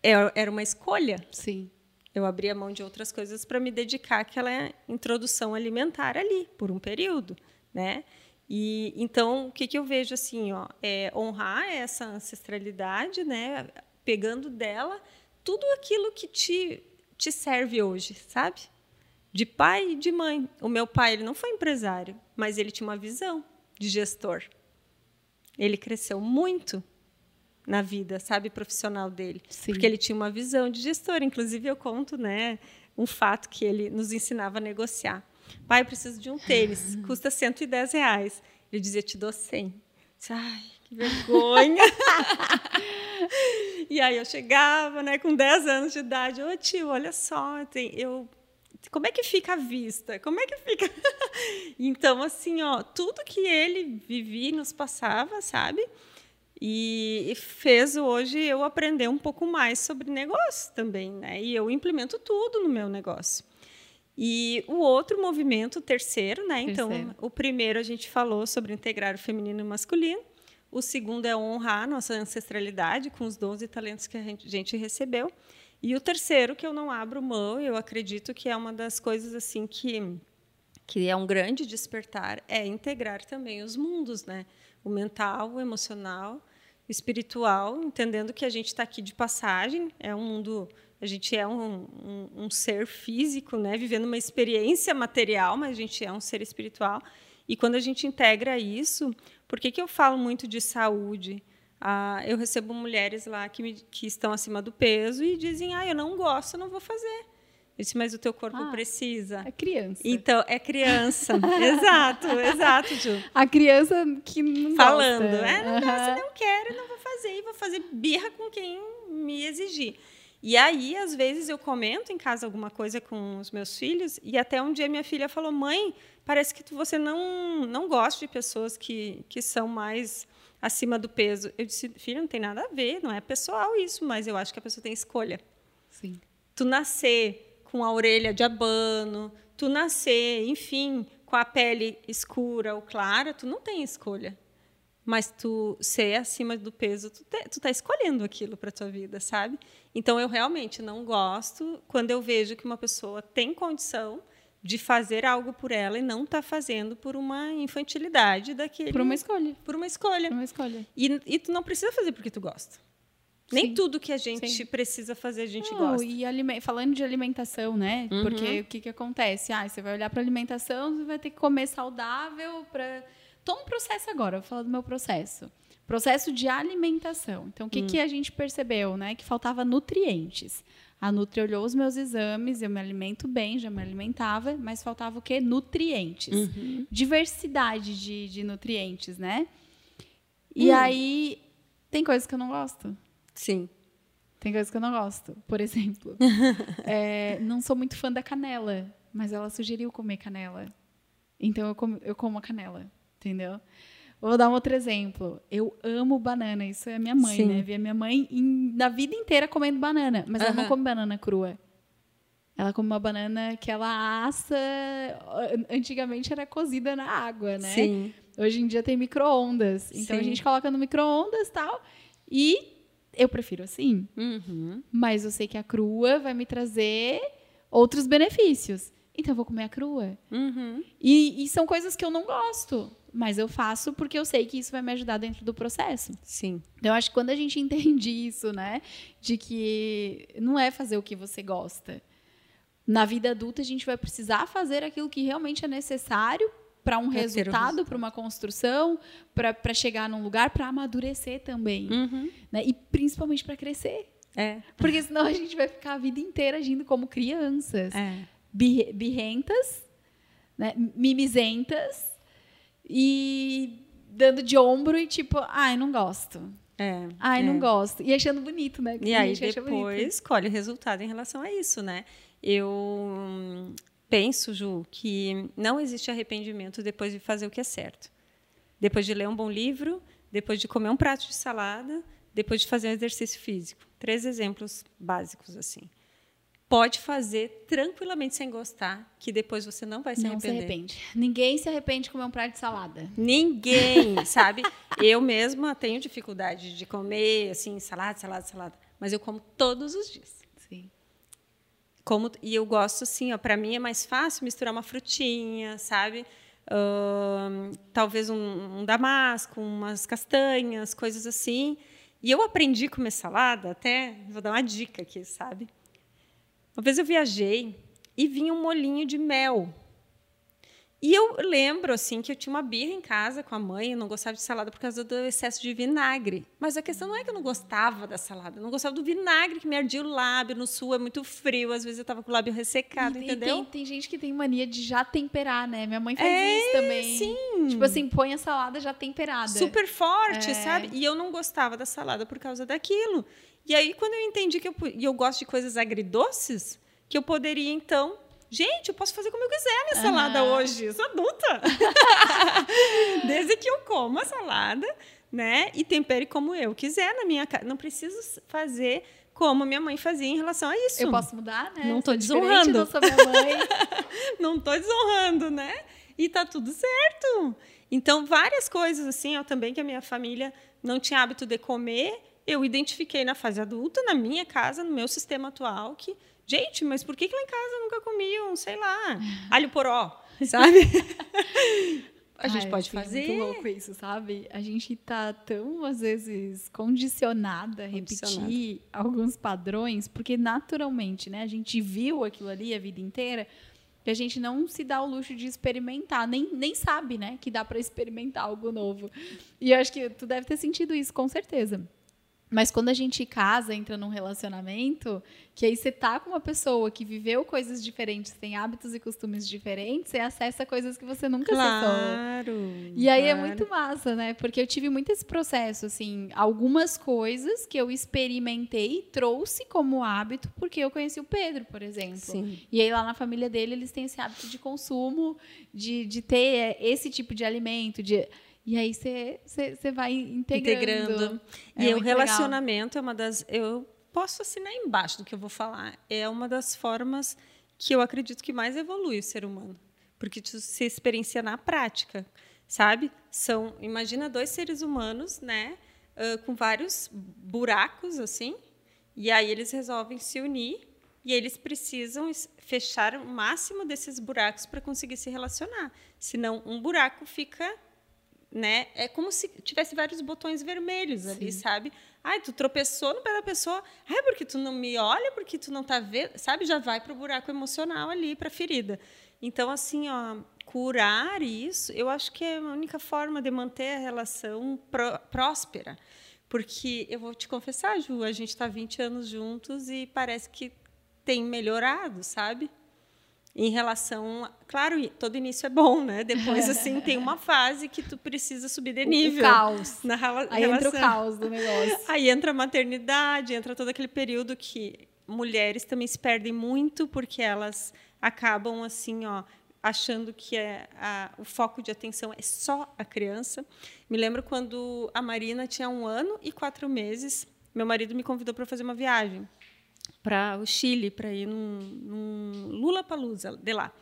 é, era uma escolha. Sim eu abri a mão de outras coisas para me dedicar àquela introdução alimentar ali por um período, né? E então o que, que eu vejo assim, ó, é honrar essa ancestralidade, né? Pegando dela tudo aquilo que te te serve hoje, sabe? De pai e de mãe. O meu pai ele não foi empresário, mas ele tinha uma visão de gestor. Ele cresceu muito na vida, sabe, profissional dele, Sim. porque ele tinha uma visão de gestor. Inclusive eu conto, né, um fato que ele nos ensinava a negociar. Pai, eu preciso de um tênis, custa 110 reais. Ele dizia, te dou 100. Disse, Ai, que vergonha. e aí eu chegava, né, com 10 anos de idade, ô tio, olha só, tem, eu como é que fica a vista? Como é que fica? então, assim, ó, tudo que ele vivia nos passava, sabe? E, fez hoje eu aprender um pouco mais sobre negócio também, né? E eu implemento tudo no meu negócio. E o outro movimento, o terceiro, né? Então, terceiro. Então, o primeiro a gente falou sobre integrar o feminino e o masculino. O segundo é honrar nossa ancestralidade com os 12 talentos que a a gente recebeu. E o terceiro, que eu não abro mão, eu acredito que é uma das coisas assim que, que é um grande despertar, é integrar também os mundos, né? o mental, o emocional, o espiritual, entendendo que a gente está aqui de passagem, é um mundo, a gente é um, um, um, ser físico, né, vivendo uma experiência material, mas a gente é um ser espiritual. E quando a gente integra isso, por que, que eu falo muito de saúde? Ah, eu recebo mulheres lá que, me, que estão acima do peso e dizem: ah, eu não gosto, não vou fazer. Eu disse, mas o teu corpo ah, precisa. É criança. Então, é criança. exato, exato, Ju. A criança que não Falando, gosta. é, não uhum. gosta, não quero, não vou fazer. E vou fazer birra com quem me exigir. E aí, às vezes, eu comento em casa alguma coisa com os meus filhos, e até um dia minha filha falou, mãe, parece que você não, não gosta de pessoas que, que são mais acima do peso. Eu disse, filha, não tem nada a ver, não é pessoal isso, mas eu acho que a pessoa tem escolha. Sim. Tu nascer com a orelha de abano, tu nascer, enfim, com a pele escura ou clara, tu não tem escolha. Mas tu ser acima do peso, tu, te, tu tá escolhendo aquilo para tua vida, sabe? Então eu realmente não gosto quando eu vejo que uma pessoa tem condição de fazer algo por ela e não está fazendo por uma infantilidade daquele. Por uma escolha. Por uma escolha. Por uma escolha. E, e tu não precisa fazer porque tu gosta. Nem Sim. tudo que a gente Sim. precisa fazer a gente Não, gosta. E falando de alimentação, né? Uhum. Porque o que, que acontece? Ah, você vai olhar para alimentação, você vai ter que comer saudável para. Toma um processo agora, vou falar do meu processo. Processo de alimentação. Então, o que, hum. que a gente percebeu, né? Que faltava nutrientes. A Nutri olhou os meus exames, eu me alimento bem, já me alimentava, mas faltava o quê? Nutrientes. Uhum. Diversidade de, de nutrientes, né? E hum. aí, tem coisas que eu não gosto. Sim. Tem coisas que eu não gosto. Por exemplo, é, não sou muito fã da canela, mas ela sugeriu comer canela. Então eu como, eu como a canela, entendeu? Vou dar um outro exemplo. Eu amo banana. Isso é a minha mãe, Sim. né? Vi a minha mãe em, na vida inteira comendo banana, mas ela não come banana crua. Ela come uma banana que ela assa. Antigamente era cozida na água, né? Sim. Hoje em dia tem micro-ondas. Então Sim. a gente coloca no micro-ondas e tal. E eu prefiro assim. Uhum. Mas eu sei que a crua vai me trazer outros benefícios. Então eu vou comer a crua. Uhum. E, e, são coisas que eu não gosto. Mas eu faço porque eu sei que isso vai me ajudar dentro do processo. Sim. Então, eu acho que quando a gente entende isso, né? De que não é fazer o que você gosta. Na vida adulta, a gente vai precisar fazer aquilo que realmente é necessário para um resultado, para uma construção, para chegar num lugar, para amadurecer também. Uhum. Né? E principalmente para crescer. É. Porque senão a gente vai ficar a vida inteira agindo como crianças. É. Birrentas, né? mimizentas e dando de ombro e tipo, ai, não gosto. É, Ai, é. não gosto. E achando bonito, né? Que E aí depois colhe o resultado em relação a isso, né? Eu hum, penso, Ju, que não existe arrependimento depois de fazer o que é certo. Depois de ler um bom livro, depois de comer um prato de salada, depois de fazer um exercício físico. Três exemplos básicos assim. Pode fazer tranquilamente sem gostar, que depois você não vai se Não se arrepender. arrepende. Ninguém se arrepende de comer um prato de salada. Ninguém, sabe? Eu mesma tenho dificuldade de comer assim, salada, salada, salada, mas eu como todos os dias. Sim. Como, e eu gosto assim, ó, para mim é mais fácil misturar uma frutinha, sabe? Ahn, talvez um, um damasco, umas castanhas, coisas assim. E eu aprendi a comer salada, até vou dar uma dica aqui, sabe? Uma vez eu viajei e vinha um molinho de mel. E eu lembro assim que eu tinha uma birra em casa com a mãe, eu não gostava de salada por causa do excesso de vinagre. Mas a questão não é que eu não gostava da salada, eu não gostava do vinagre que me ardia o lábio. No sul é muito frio, às vezes eu estava com o lábio ressecado, E- entendeu? tem, tem gente que tem mania de já temperar, né? Minha mãe faz É, isso também. sim. Tipo assim, põe a salada já temperada. super forte, É. sabe? E eu não gostava da salada por causa daquilo. E aí, quando eu entendi que eu, e eu gosto de coisas agridoces, que eu poderia, então. Gente, eu posso fazer como eu quiser minha salada Aham. hoje. Eu sou adulta. Desde que eu como a salada, né? E tempere como eu quiser na minha casa. Não preciso fazer como minha mãe fazia em relação a isso. Eu posso mudar, né? Não diferente, desonrando. Não sou minha mãe. não estou desonrando, né? E tá tudo certo. Então, várias coisas assim, eu também que a minha família não tinha hábito de comer, eu identifiquei na fase adulta, na minha casa, no meu sistema atual, que, gente, mas por que, que lá em casa nunca comiam, sei lá, alho poró, sabe? a gente Ai, pode assim, é fazer. muito louco isso, sabe? A gente tá tão, às vezes, condicionada a repetir alguns padrões, porque naturalmente, né? A gente viu aquilo ali a vida inteira que a gente não se dá o luxo de experimentar, nem, nem sabe, né? Que dá para experimentar algo novo. E eu acho que tu deve ter sentido isso, com certeza. Mas quando a gente casa, entra num relacionamento, que aí você tá com uma pessoa que viveu coisas diferentes, tem hábitos e costumes diferentes, você acessa coisas que você nunca acessou. Claro. E aí é claro. muito massa, né? Porque eu tive muito esse processo, assim, algumas coisas que eu experimentei e trouxe como hábito, porque eu conheci o Pedro, por exemplo. Sim. E aí lá na família dele, eles têm esse hábito de consumo, de, de ter é, esse tipo de alimento, de... E aí você vai integrando. integrando. É e o muito legal. relacionamento é uma das. Eu posso assinar embaixo do que eu vou falar. É uma das formas que eu acredito que mais evolui o ser humano. Porque se experiencia na prática, sabe? São, imagina dois seres humanos, né? ah, com vários buracos, assim. E aí eles resolvem se unir. E eles precisam fechar o máximo desses buracos para conseguir se relacionar. Senão, um buraco fica né? É como se tivesse vários botões vermelhos ali, Sim. sabe? Ai, tu tropeçou no pé da pessoa. Ai, porque tu não me olha, porque tu não tá vendo, sabe? Já vai para o buraco emocional ali, para a ferida. Então, assim, ó, curar isso, eu acho que é a única forma de manter a relação pró- próspera. Porque eu vou te confessar, Ju, a gente está 20 anos juntos e parece que tem melhorado, sabe? Em relação, claro, todo início é bom, né? Depois assim tem uma fase que tu precisa subir de nível O caos. na rela- Aí entra o relação. caos do negócio. Aí entra a maternidade, entra todo aquele período que mulheres também se perdem muito porque elas acabam assim, ó, achando que é a- o foco de atenção é só a criança. Me lembro quando a Marina tinha um ano e quatro meses, meu marido me convidou para fazer uma viagem para o Chile, para ir num, num Lula Palusa de lá.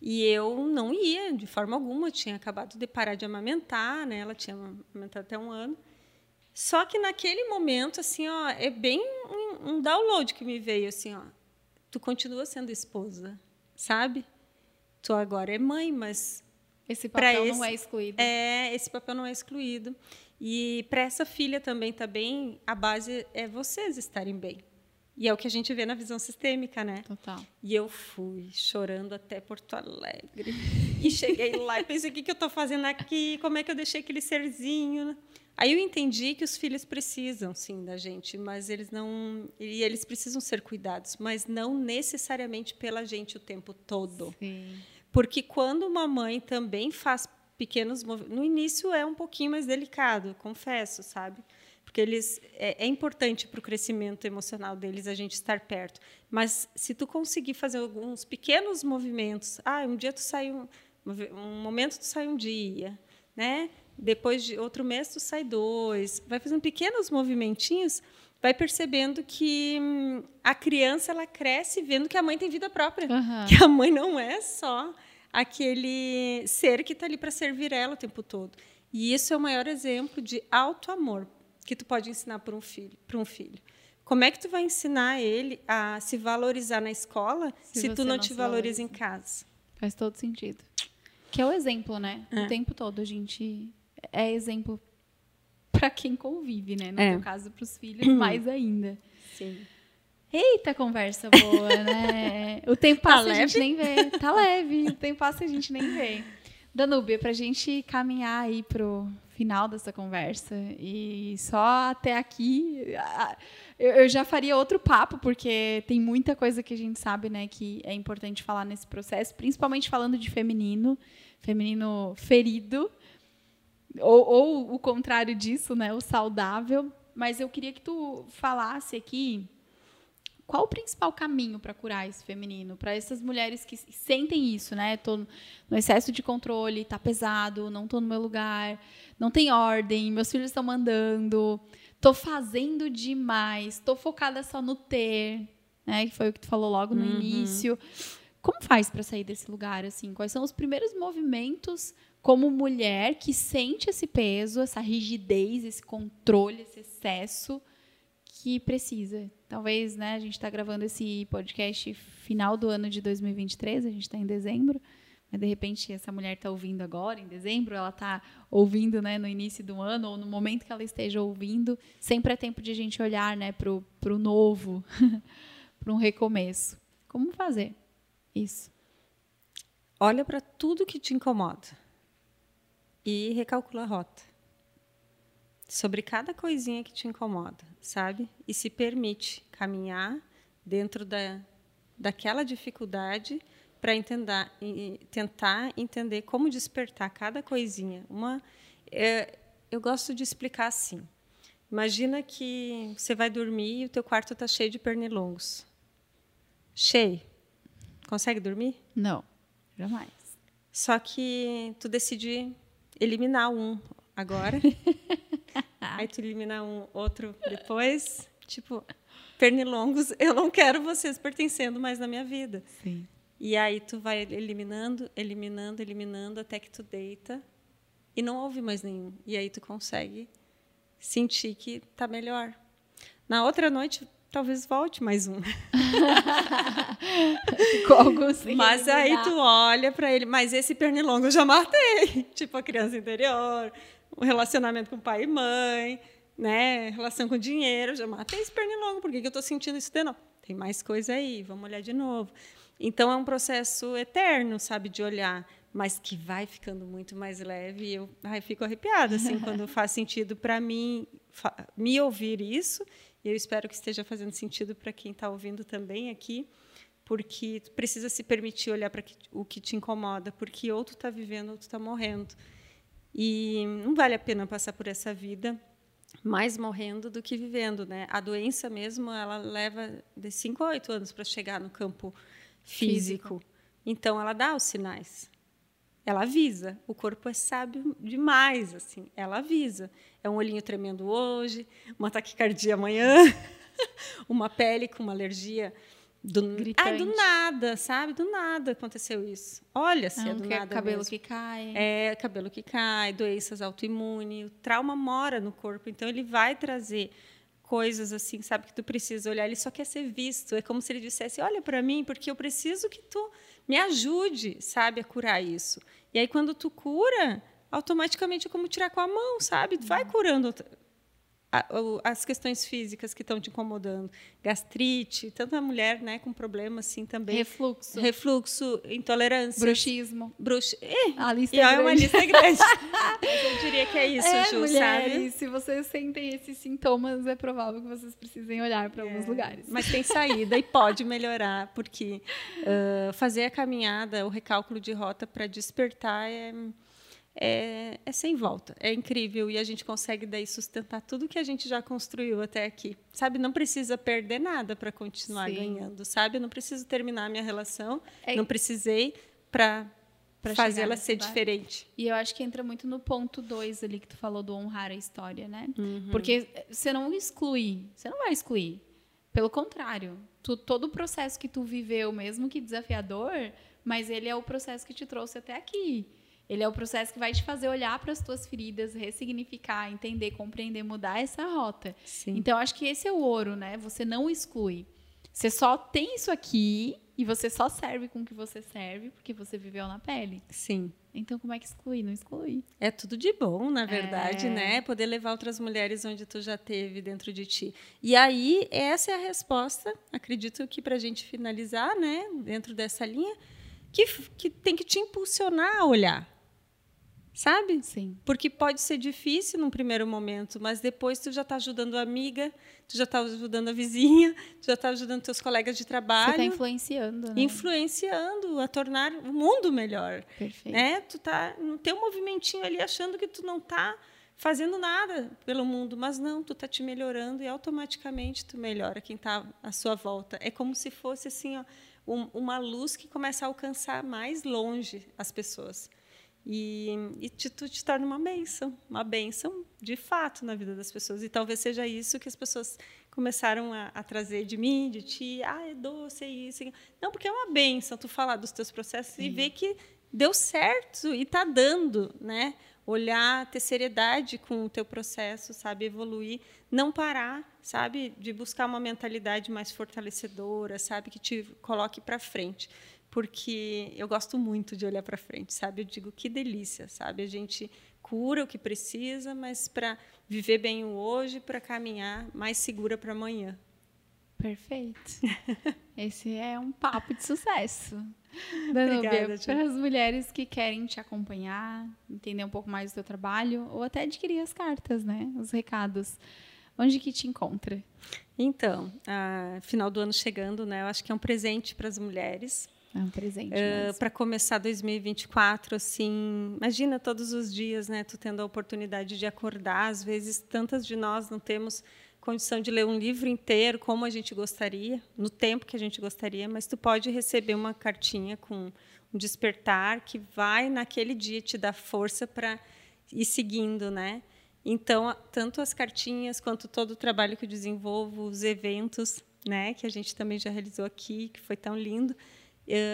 E eu não ia de forma alguma, eu tinha acabado de parar de amamentar, né? Ela tinha amamentado até um ano. Só que naquele momento, assim, ó, é bem um, um download que me veio, assim, ó. Tu continua sendo esposa, sabe? Tu agora é mãe, mas Esse papel não esse- é excluído. é, esse papel não é excluído. E para essa filha também tá bem, a base é vocês estarem bem. E é o que a gente vê na visão sistêmica, né? Total. E eu fui chorando até Porto Alegre. E cheguei lá e pensei: o que, que eu estou fazendo aqui? Como é que eu deixei aquele serzinho? Aí eu entendi que os filhos precisam, sim, da gente, mas eles não. E eles precisam ser cuidados, mas não necessariamente pela gente o tempo todo. Sim. Porque quando uma mãe também faz pequenos no início é um pouquinho mais delicado, confesso, sabe? Porque eles é, é importante para o crescimento emocional deles a gente estar perto. Mas se tu conseguir fazer alguns pequenos movimentos, ah, um dia tu sai um, um momento tu sai um dia, né? Depois de outro mês tu sai dois, vai fazendo pequenos movimentinhos, vai percebendo que hum, a criança ela cresce vendo que a mãe tem vida própria, uhum. que a mãe não é só aquele ser que está ali para servir ela o tempo todo. E isso é o maior exemplo de alto amor que tu pode ensinar para um filho, para um filho. Como é que tu vai ensinar ele a se valorizar na escola se, se tu não, não te valoriza em casa? Faz todo sentido. Que é o exemplo, né? É. O tempo todo a gente é exemplo para quem convive, né? No é. teu caso, para os filhos, mais ainda. Sim. Eita, conversa boa, né? O tempo tá passa tá e a gente nem vê. Tá leve, o tempo passa e a gente nem vê. Danúbia, para a gente caminhar aí pro final dessa conversa e só até aqui eu já faria outro papo porque tem muita coisa que a gente sabe, né, que é importante falar nesse processo, principalmente falando de feminino, feminino ferido ou, ou o contrário disso, né, o saudável. Mas eu queria que tu falasse aqui qual o principal caminho para curar esse feminino? Para essas mulheres que sentem isso, né? Tô no excesso de controle, tá pesado, não tô no meu lugar, não tem ordem, meus filhos estão mandando, tô fazendo demais, tô focada só no ter, né? Que foi o que tu falou logo no uhum. início. Como faz para sair desse lugar assim? Quais são os primeiros movimentos como mulher que sente esse peso, essa rigidez, esse controle, esse excesso? Que precisa. Talvez, né, a gente está gravando esse podcast final do ano de 2023, a gente está em dezembro, mas de repente essa mulher está ouvindo agora, em dezembro, ela está ouvindo né, no início do ano, ou no momento que ela esteja ouvindo, sempre é tempo de a gente olhar né, para o novo, para um recomeço. Como fazer isso? Olha para tudo que te incomoda e recalcula a rota sobre cada coisinha que te incomoda, sabe? E se permite caminhar dentro da, daquela dificuldade para tentar entender como despertar cada coisinha. Uma, é, eu gosto de explicar assim. Imagina que você vai dormir e o teu quarto está cheio de pernilongos. Cheio. Consegue dormir? Não, jamais. Só que tu decide eliminar um agora Aí tu elimina um outro depois. Tipo, pernilongos, eu não quero vocês pertencendo mais na minha vida. Sim. E aí tu vai eliminando, eliminando, eliminando até que tu deita e não ouve mais nenhum. E aí tu consegue sentir que tá melhor. Na outra noite talvez volte mais um. Mas aí tu olha para ele, mas esse pernilongo eu já matei, tipo a criança interior, o relacionamento com pai e mãe, né? Relação com dinheiro. Já matei esse pernilongo, por que, que eu estou sentindo isso de novo? Tem mais coisa aí, vamos olhar de novo. Então é um processo eterno, sabe, de olhar, mas que vai ficando muito mais leve. Eu ai, fico arrepiada assim quando faz sentido para mim me ouvir isso. E eu espero que esteja fazendo sentido para quem está ouvindo também aqui, porque precisa se permitir olhar para o que te incomoda, porque ou tu está vivendo ou tu está morrendo. E não vale a pena passar por essa vida mais morrendo do que vivendo, né? A doença mesmo, ela leva de 5 a 8 anos para chegar no campo físico. físico. Então ela dá os sinais. Ela avisa. O corpo é sábio demais, assim. Ela avisa. É um olhinho tremendo hoje, uma taquicardia amanhã, uma pele com uma alergia do, ah, do nada, sabe? Do nada aconteceu isso. Olha se é do nada. Cabelo mesmo. que cai. É, cabelo que cai, doenças autoimunes. O trauma mora no corpo, então ele vai trazer coisas assim, sabe? Que tu precisa olhar. Ele só quer ser visto. É como se ele dissesse: Olha para mim, porque eu preciso que tu me ajude, sabe, a curar isso. E aí, quando tu cura, automaticamente é como tirar com a mão, sabe? Tu vai uhum. curando as questões físicas que estão te incomodando, gastrite, tanta mulher, né, com problema assim também. Refluxo. Refluxo, intolerância. Bruxismo. Bruxo. Eh, a lista é, é uma lista grande. eu diria que é isso, é, Ju, mulheres, sabe? Se vocês sentem esses sintomas, é provável que vocês precisem olhar para é, alguns lugares. Mas tem saída e pode melhorar, porque uh, fazer a caminhada, o recálculo de rota para despertar é é, é, sem volta, é incrível e a gente consegue daí sustentar tudo que a gente já construiu até aqui, sabe? Não precisa perder nada para continuar Sim. ganhando, sabe? Eu não preciso terminar a minha relação, é... não precisei para fazer ela ser diferente. E eu acho que entra muito no ponto dois ali que tu falou do honrar a história, né? Uhum. Porque você não exclui, você não vai excluir. Pelo contrário, tu, todo o processo que tu viveu, mesmo que desafiador, mas ele é o processo que te trouxe até aqui. Ele é o processo que vai te fazer olhar para as tuas feridas, ressignificar, entender, compreender, mudar essa rota. Sim. Então, acho que esse é o ouro, né? Você não exclui. Você só tem isso aqui e você só serve com o que você serve porque você viveu na pele. Sim. Então, como é que exclui? Não exclui. É tudo de bom, na verdade, é... né? Poder levar outras mulheres onde tu já teve dentro de ti. E aí, essa é a resposta, acredito que para a gente finalizar, né? Dentro dessa linha, que, que tem que te impulsionar a olhar sabe? Sim. Porque pode ser difícil num primeiro momento, mas depois tu já está ajudando a amiga, tu já está ajudando a vizinha, tu já está ajudando teus colegas de trabalho. Você está influenciando, né? Influenciando a tornar o mundo melhor. Perfeito. Né? Tu tá no teu movimentinho ali achando que tu não está fazendo nada pelo mundo, mas não, tu está te melhorando e automaticamente tu melhora quem está à sua volta. É como se fosse assim, ó, um, uma luz que começa a alcançar mais longe as pessoas. E, e te, tu te torna uma bênção, uma bênção de fato na vida das pessoas. E talvez seja isso que as pessoas começaram a, a trazer de mim, de ti. Ah, é doce, é isso. Não, porque é uma bênção tu falar dos teus processos Sim. e ver que deu certo e está dando, né? Olhar, ter seriedade com o teu processo, sabe? Evoluir, não parar, sabe? De buscar uma mentalidade mais fortalecedora, sabe? Que te coloque para frente porque eu gosto muito de olhar para frente, sabe? Eu digo que delícia, sabe? A gente cura o que precisa, mas para viver bem o hoje, para caminhar mais segura para amanhã. Perfeito. Esse é um papo de sucesso. Danúbia, para as mulheres que querem te acompanhar, entender um pouco mais do teu trabalho, ou até adquirir as cartas, né? Os recados. Onde que te encontra? Então, a final do ano chegando, né? Eu acho que é um presente para as mulheres é um presente. Uh, para começar 2024, assim, imagina todos os dias, né? Tu tendo a oportunidade de acordar. Às vezes, tantas de nós não temos condição de ler um livro inteiro como a gente gostaria, no tempo que a gente gostaria, mas tu pode receber uma cartinha com um despertar que vai naquele dia te dar força para ir seguindo, né? Então, tanto as cartinhas quanto todo o trabalho que eu desenvolvo, os eventos, né, que a gente também já realizou aqui, que foi tão lindo,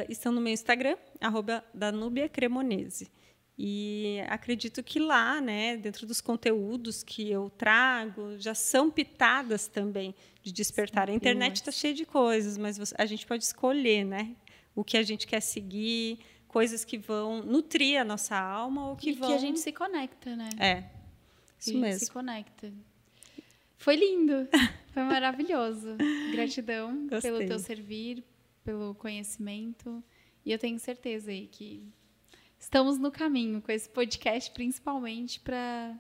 estão no meu Instagram, arroba Danúbia Cremonese. E acredito que lá, né, dentro dos conteúdos que eu trago, já são pitadas também de despertar. A internet está cheia de coisas, mas a gente pode escolher né, o que a gente quer seguir, coisas que vão nutrir a nossa alma ou que e vão. que a gente se conecta, né? É. Isso mesmo. se conecta. Foi lindo, foi maravilhoso. Gratidão Gostei. pelo teu servir, pelo conhecimento. E eu tenho certeza aí que estamos no caminho com esse podcast, principalmente para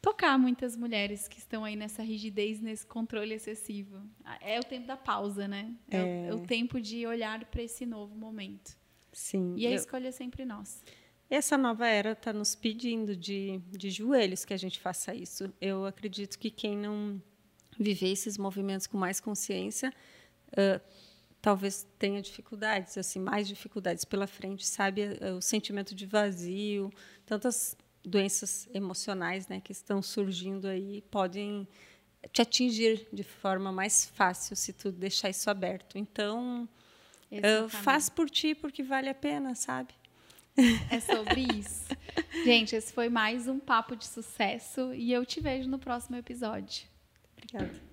tocar muitas mulheres que estão aí nessa rigidez, nesse controle excessivo. É o tempo da pausa, né? É, é. O, é o, tempo de olhar para esse novo momento. Sim. E a eu... escolha é sempre nossa. Essa nova era está nos pedindo de, de joelhos que a gente faça isso. Eu acredito que quem não viver esses movimentos com mais consciência uh, talvez tenha dificuldades, assim, mais dificuldades pela frente, sabe? É, o sentimento de vazio, tantas doenças emocionais, né, que estão surgindo aí, podem te atingir de forma mais fácil se tu deixar isso aberto. Então, uh, faz por ti porque vale a pena, sabe? É sobre isso. Gente, esse foi mais um papo de sucesso e eu te vejo no próximo episódio. Obrigada.